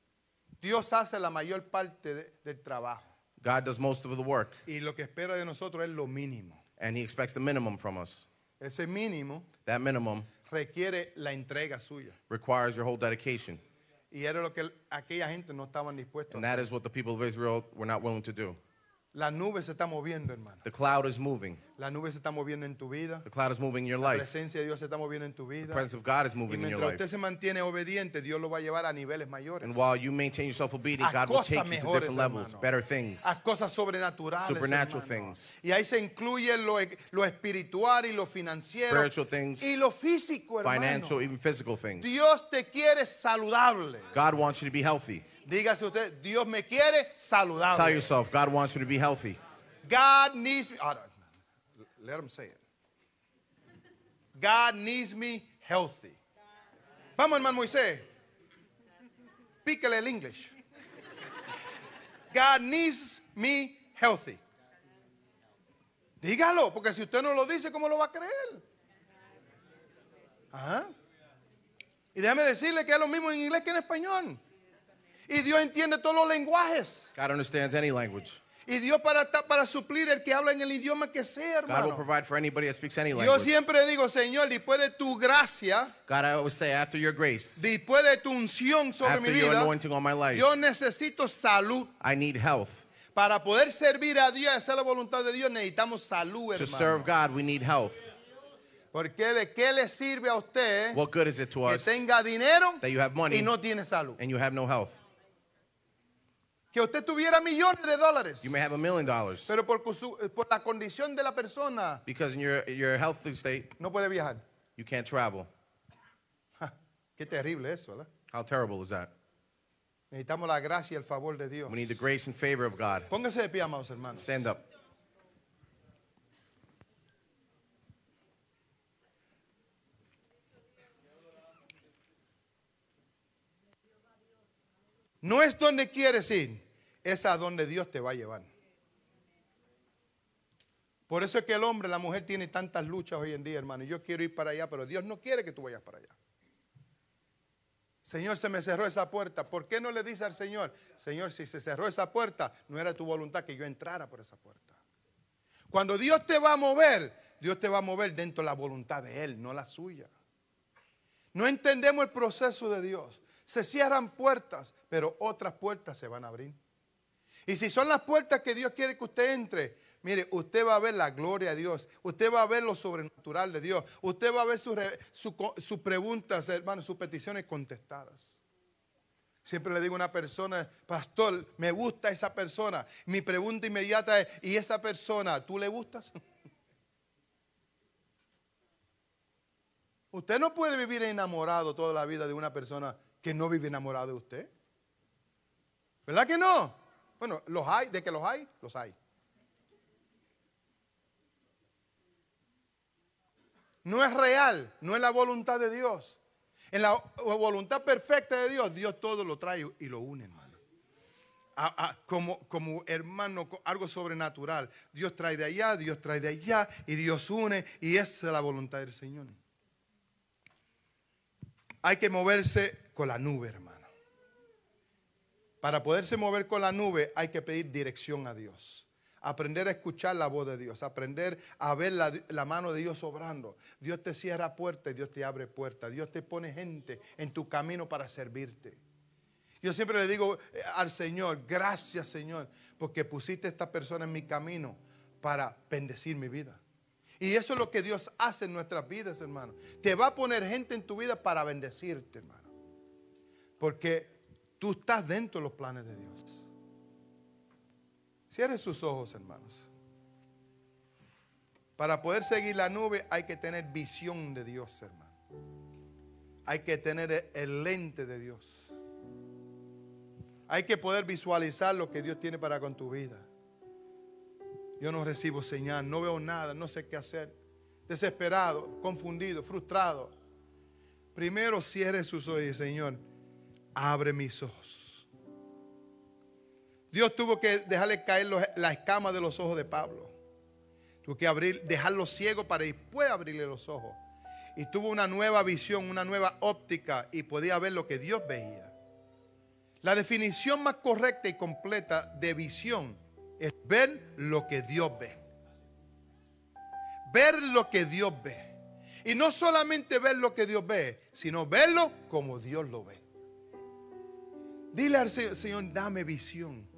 Dios hace la mayor parte de- del trabajo. God does most of the work, Y lo que espera de nosotros es lo mínimo. and He expects the minimum from us. Ese mínimo That minimum requiere la entrega suya. requires your whole dedication, Y era lo que aquella gente no estaban dispuestos and that is what the people of Israel were not willing to do. La nube se está moviendo, hermano. The cloud is moving. La nube se está moviendo en tu vida. The cloud is moving in your La life. presencia de Dios se está moviendo en tu The presence of God is Y moving in your mientras life. usted se mantiene obediente, Dios lo va a llevar a niveles mayores. And while you maintain yourself obedient, A God will take you to different levels, hermano. better things. A cosas sobrenaturales. Supernatural hermano. things. Y ahí se incluye lo, lo espiritual y lo financiero. Spiritual things, y lo físico, hermano. financial, even physical things. Dios te quiere saludable. God wants you to be healthy. Dígase usted, Dios me quiere saludable. Tell yourself, God wants you to be healthy. God needs me. Let him say it. God needs me healthy. Vamos, hermano Moisés. Píquele el English. God needs me healthy. Dígalo, porque si usted no lo dice, ¿cómo lo va a creer? Ajá. Y déjame decirle que es lo mismo en inglés que en español. Y Dios entiende todos los lenguajes. God understands any language. Y Dios para, para suplir el que habla en el idioma que sea, God will hermano. provide for anybody that speaks any Yo language. siempre digo, Señor, después de tu gracia, God, I always say, after your grace, después de tu unción sobre after mi your vida, anointing on my life, yo necesito salud. I need health. Para poder servir a Dios y hacer la voluntad de Dios, necesitamos salud, To hermano. serve God, we need health. Porque de qué le sirve a usted What good is it to que us tenga dinero that you have money y no tiene salud? and you have no health? Que usted tuviera millones de dólares, You may have a million dollars pero por, su- por la condición de la persona because in your, your healthy state, no puede viajar. you can't travel. Ja, qué terrible eso, ¿verdad? How terrible is that? Necesitamos la gracia y el favor de Dios. We need the grace and favor of God. Póngase de pie, amados hermanos. Stand up. No es donde quieres ir, es a donde Dios te va a llevar. Por eso es que el hombre, la mujer tiene tantas luchas hoy en día, hermano. Yo quiero ir para allá, pero Dios no quiere que tú vayas para allá. Señor, se me cerró esa puerta. ¿Por qué no le dice al Señor, Señor, si se cerró esa puerta, no era tu voluntad que yo entrara por esa puerta? Cuando Dios te va a mover, Dios te va a mover dentro de la voluntad de Él, no la suya. No entendemos el proceso de Dios. Se cierran puertas, pero otras puertas se van a abrir. Y si son las puertas que Dios quiere que usted entre, mire, usted va a ver la gloria de Dios. Usted va a ver lo sobrenatural de Dios. Usted va a ver sus su preguntas, hermano, sus peticiones contestadas. Siempre le digo a una persona, pastor, me gusta esa persona. Mi pregunta inmediata es, ¿y esa persona, tú le gustas? Usted no puede vivir enamorado toda la vida de una persona que no vive enamorada de usted. ¿Verdad que no? Bueno, los hay, de que los hay, los hay. No es real, no es la voluntad de Dios. En la voluntad perfecta de Dios, Dios todo lo trae y lo une, hermano. como, como hermano, algo sobrenatural. Dios trae de allá, Dios trae de allá y Dios une y esa es la voluntad del Señor. Hay que moverse con la nube, hermano. Para poderse mover con la nube hay que pedir dirección a Dios. Aprender a escuchar la voz de Dios, aprender a ver la, mano de Dios obrando. Dios te cierra puertas Dios te abre puertas. Dios te pone gente en tu camino para servirte. Yo siempre le digo eh, al Señor, gracias Señor, porque pusiste a esta persona en mi camino para bendecir mi vida. Y eso es lo que Dios hace en nuestras vidas, hermano. Te va a poner gente en tu vida para bendecirte, hermano. Porque tú estás dentro de los planes de Dios. Cierre sus ojos, hermanos. Para poder seguir la nube hay que tener visión de Dios, hermano. Hay que tener el lente de Dios. Hay que poder visualizar lo que Dios tiene para con tu vida. Yo no recibo señal, no veo nada, no sé qué hacer. Desesperado, confundido, frustrado. Primero cierre sus ojos Señor, abre mis ojos Dios tuvo que dejarle caer la escama de los ojos de Pablo. Tuvo que abrir, dejarlo ciego para después abrirle los ojos. Y tuvo una nueva visión, una nueva óptica y podía ver lo que Dios veía. La definición más correcta y completa de visión es ver lo que Dios ve. Ver lo que Dios ve. Y no solamente ver lo que Dios ve, sino verlo como Dios lo ve. Dile al Señor, Señor, dame visión.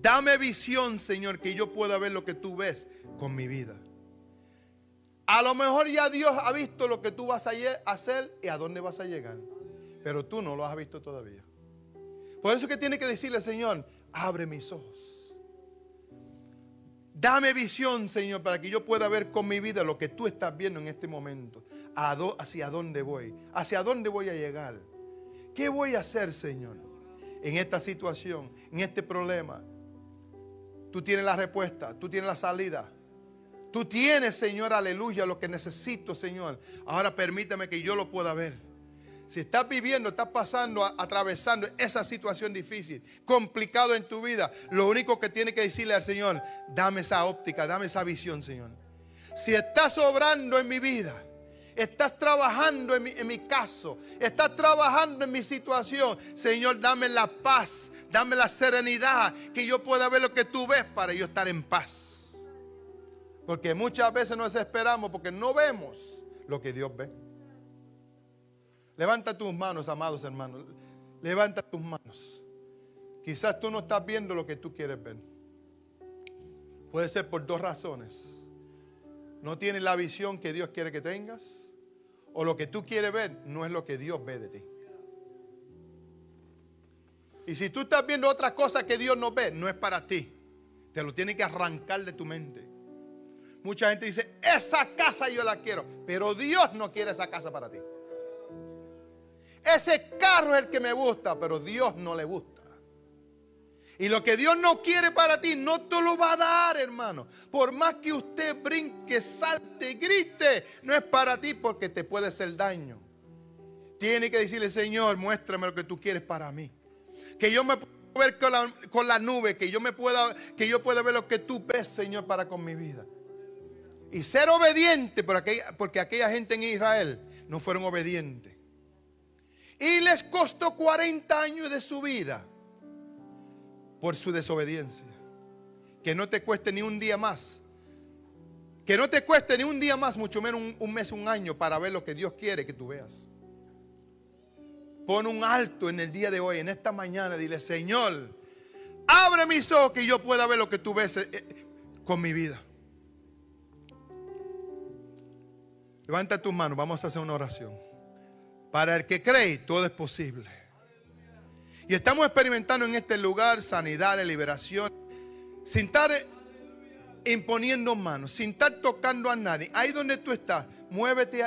Dame visión, Señor, que yo pueda ver lo que tú ves con mi vida. A lo mejor ya Dios ha visto lo que tú vas a hacer y a dónde vas a llegar. Pero tú no lo has visto todavía. Por eso que tiene que decirle, Señor, abre mis ojos. Dame visión, Señor, para que yo pueda ver con mi vida lo que tú estás viendo en este momento. Hacia dónde voy. Hacia dónde voy a llegar. ¿Qué voy a hacer, Señor? En esta situación, en este problema, Tú tienes la respuesta, tú tienes la salida. Tú tienes, Señor, aleluya, lo que necesito, Señor. Ahora permítame que yo lo pueda ver. Si estás viviendo, estás pasando, atravesando esa situación difícil, complicado en tu vida, lo único que tienes que decirle al Señor, dame esa óptica, dame esa visión, Señor. Si estás obrando en mi vida, estás trabajando en mi, en mi caso, estás trabajando en mi situación, Señor, dame la paz, Dame la serenidad que yo pueda ver lo que tú ves para yo estar en paz. Porque muchas veces nos esperamos porque no vemos lo que Dios ve. Levanta tus manos, amados hermanos. Levanta tus manos. Quizás tú no estás viendo lo que tú quieres ver. Puede ser por dos razones. No tienes la visión que Dios quiere que tengas. O lo que tú quieres ver no es lo que Dios ve de ti. Y si tú estás viendo otra cosa que Dios no ve, no es para ti. Te lo tiene que arrancar de tu mente. Mucha gente dice, esa casa yo la quiero, pero Dios no quiere esa casa para ti. Ese carro es el que me gusta, pero Dios no le gusta. Y lo que Dios no quiere para ti, no te lo va a dar, hermano. Por más que usted brinque, salte, grite, no es para ti porque te puede hacer daño. Tiene que decirle, Señor, muéstrame lo que tú quieres para mí que yo me pueda ver con la, nube, que yo me pueda, que yo pueda ver lo que tú ves, Señor, para con mi vida. Y ser obediente, porque aquella gente en Israel no fueron obedientes. Y les costó 40 años de su vida por su desobediencia. Que no te cueste ni un día más. Que no te cueste ni un día más, mucho menos un, mes, un año, para ver lo que Dios quiere que tú veas. Pon un alto en el día de hoy, en esta mañana. Dile, Señor, abre mis ojos que yo pueda ver lo que tú ves eh, eh, con mi vida. Levanta tus manos, vamos a hacer una oración. Para el que cree, todo es posible. Y estamos experimentando en este lugar sanidad, liberación, sin estar imponiendo manos, sin estar tocando a nadie. Ahí donde tú estás, muévete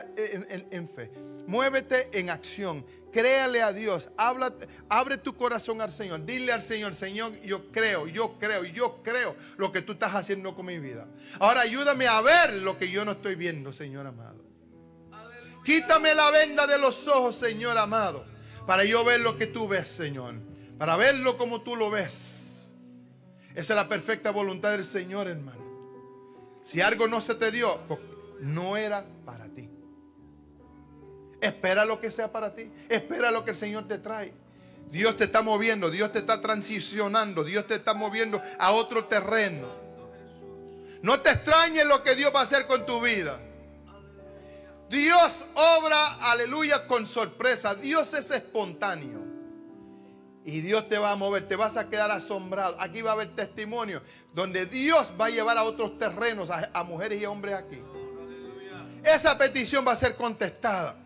en fe, muévete en acción Créale a Dios, habla, abre tu corazón al Señor, dile al Señor, Señor, yo creo, yo creo, yo creo lo que tú estás haciendo con mi vida. Ahora ayúdame a ver lo que yo no estoy viendo, Señor amado. Quítame la venda de los ojos, Señor amado, para yo ver lo que tú ves, Señor, para verlo como tú lo ves. Esa es la perfecta voluntad del Señor, hermano. Si algo no se te dio, pues, no era para ti. Espera lo que sea para ti. Espera lo que el Señor te trae. Dios te está moviendo, Dios te está transicionando, Dios te está moviendo a otro terreno. No te extrañes lo que Dios va a hacer con tu vida. Dios obra, aleluya, con sorpresa. Dios es espontáneo. Y Dios te va a mover, te vas a quedar asombrado. Aquí va a haber testimonio donde Dios va a llevar a otros terrenos, a, mujeres y hombres aquí. Esa petición va a ser contestada.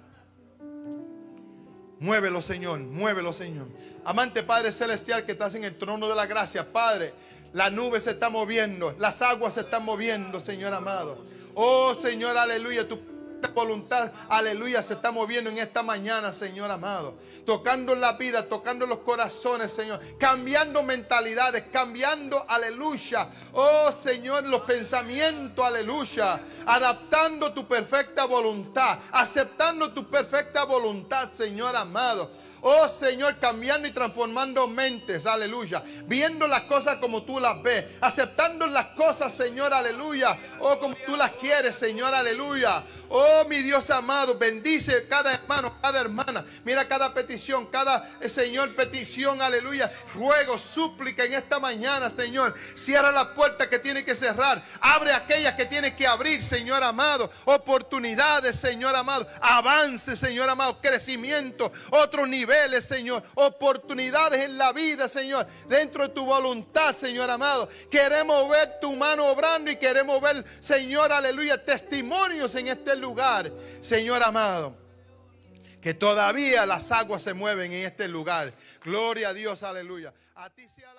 Muévelo, Señor, muévelo, Señor. Amante Padre Celestial que estás en el trono de la gracia, Padre. La nube se está moviendo, las aguas se están moviendo, Señor amado. Oh, Señor, aleluya. Tu voluntad, aleluya, se está moviendo en esta mañana, Señor amado. Tocando la vida, tocando los corazones, Señor. Cambiando mentalidades, cambiando, aleluya. Oh, Señor, los pensamientos, aleluya. Adaptando tu perfecta voluntad, aceptando tu perfecta voluntad, Señor amado. Oh Señor, cambiando y transformando mentes, aleluya. Viendo las cosas como tú las ves. Aceptando las cosas, Señor, aleluya. Oh, como tú las quieres, Señor, aleluya. Oh, mi Dios amado, bendice cada hermano, cada hermana. Mira cada petición, cada, eh, Señor, petición, aleluya. Ruego, súplica en esta mañana, Señor. Cierra la puerta que tiene que cerrar. Abre aquellas que tiene que abrir, Señor amado. Oportunidades, Señor amado. Avance, Señor amado. Crecimiento. Otro nivel Señor. Oportunidades en la vida, Señor. Dentro de tu voluntad, Señor amado. Queremos ver tu mano obrando y queremos ver, Señor, aleluya, testimonios en este lugar, Señor amado. Que todavía las aguas se mueven en este lugar. Gloria a Dios, aleluya. A ti sea.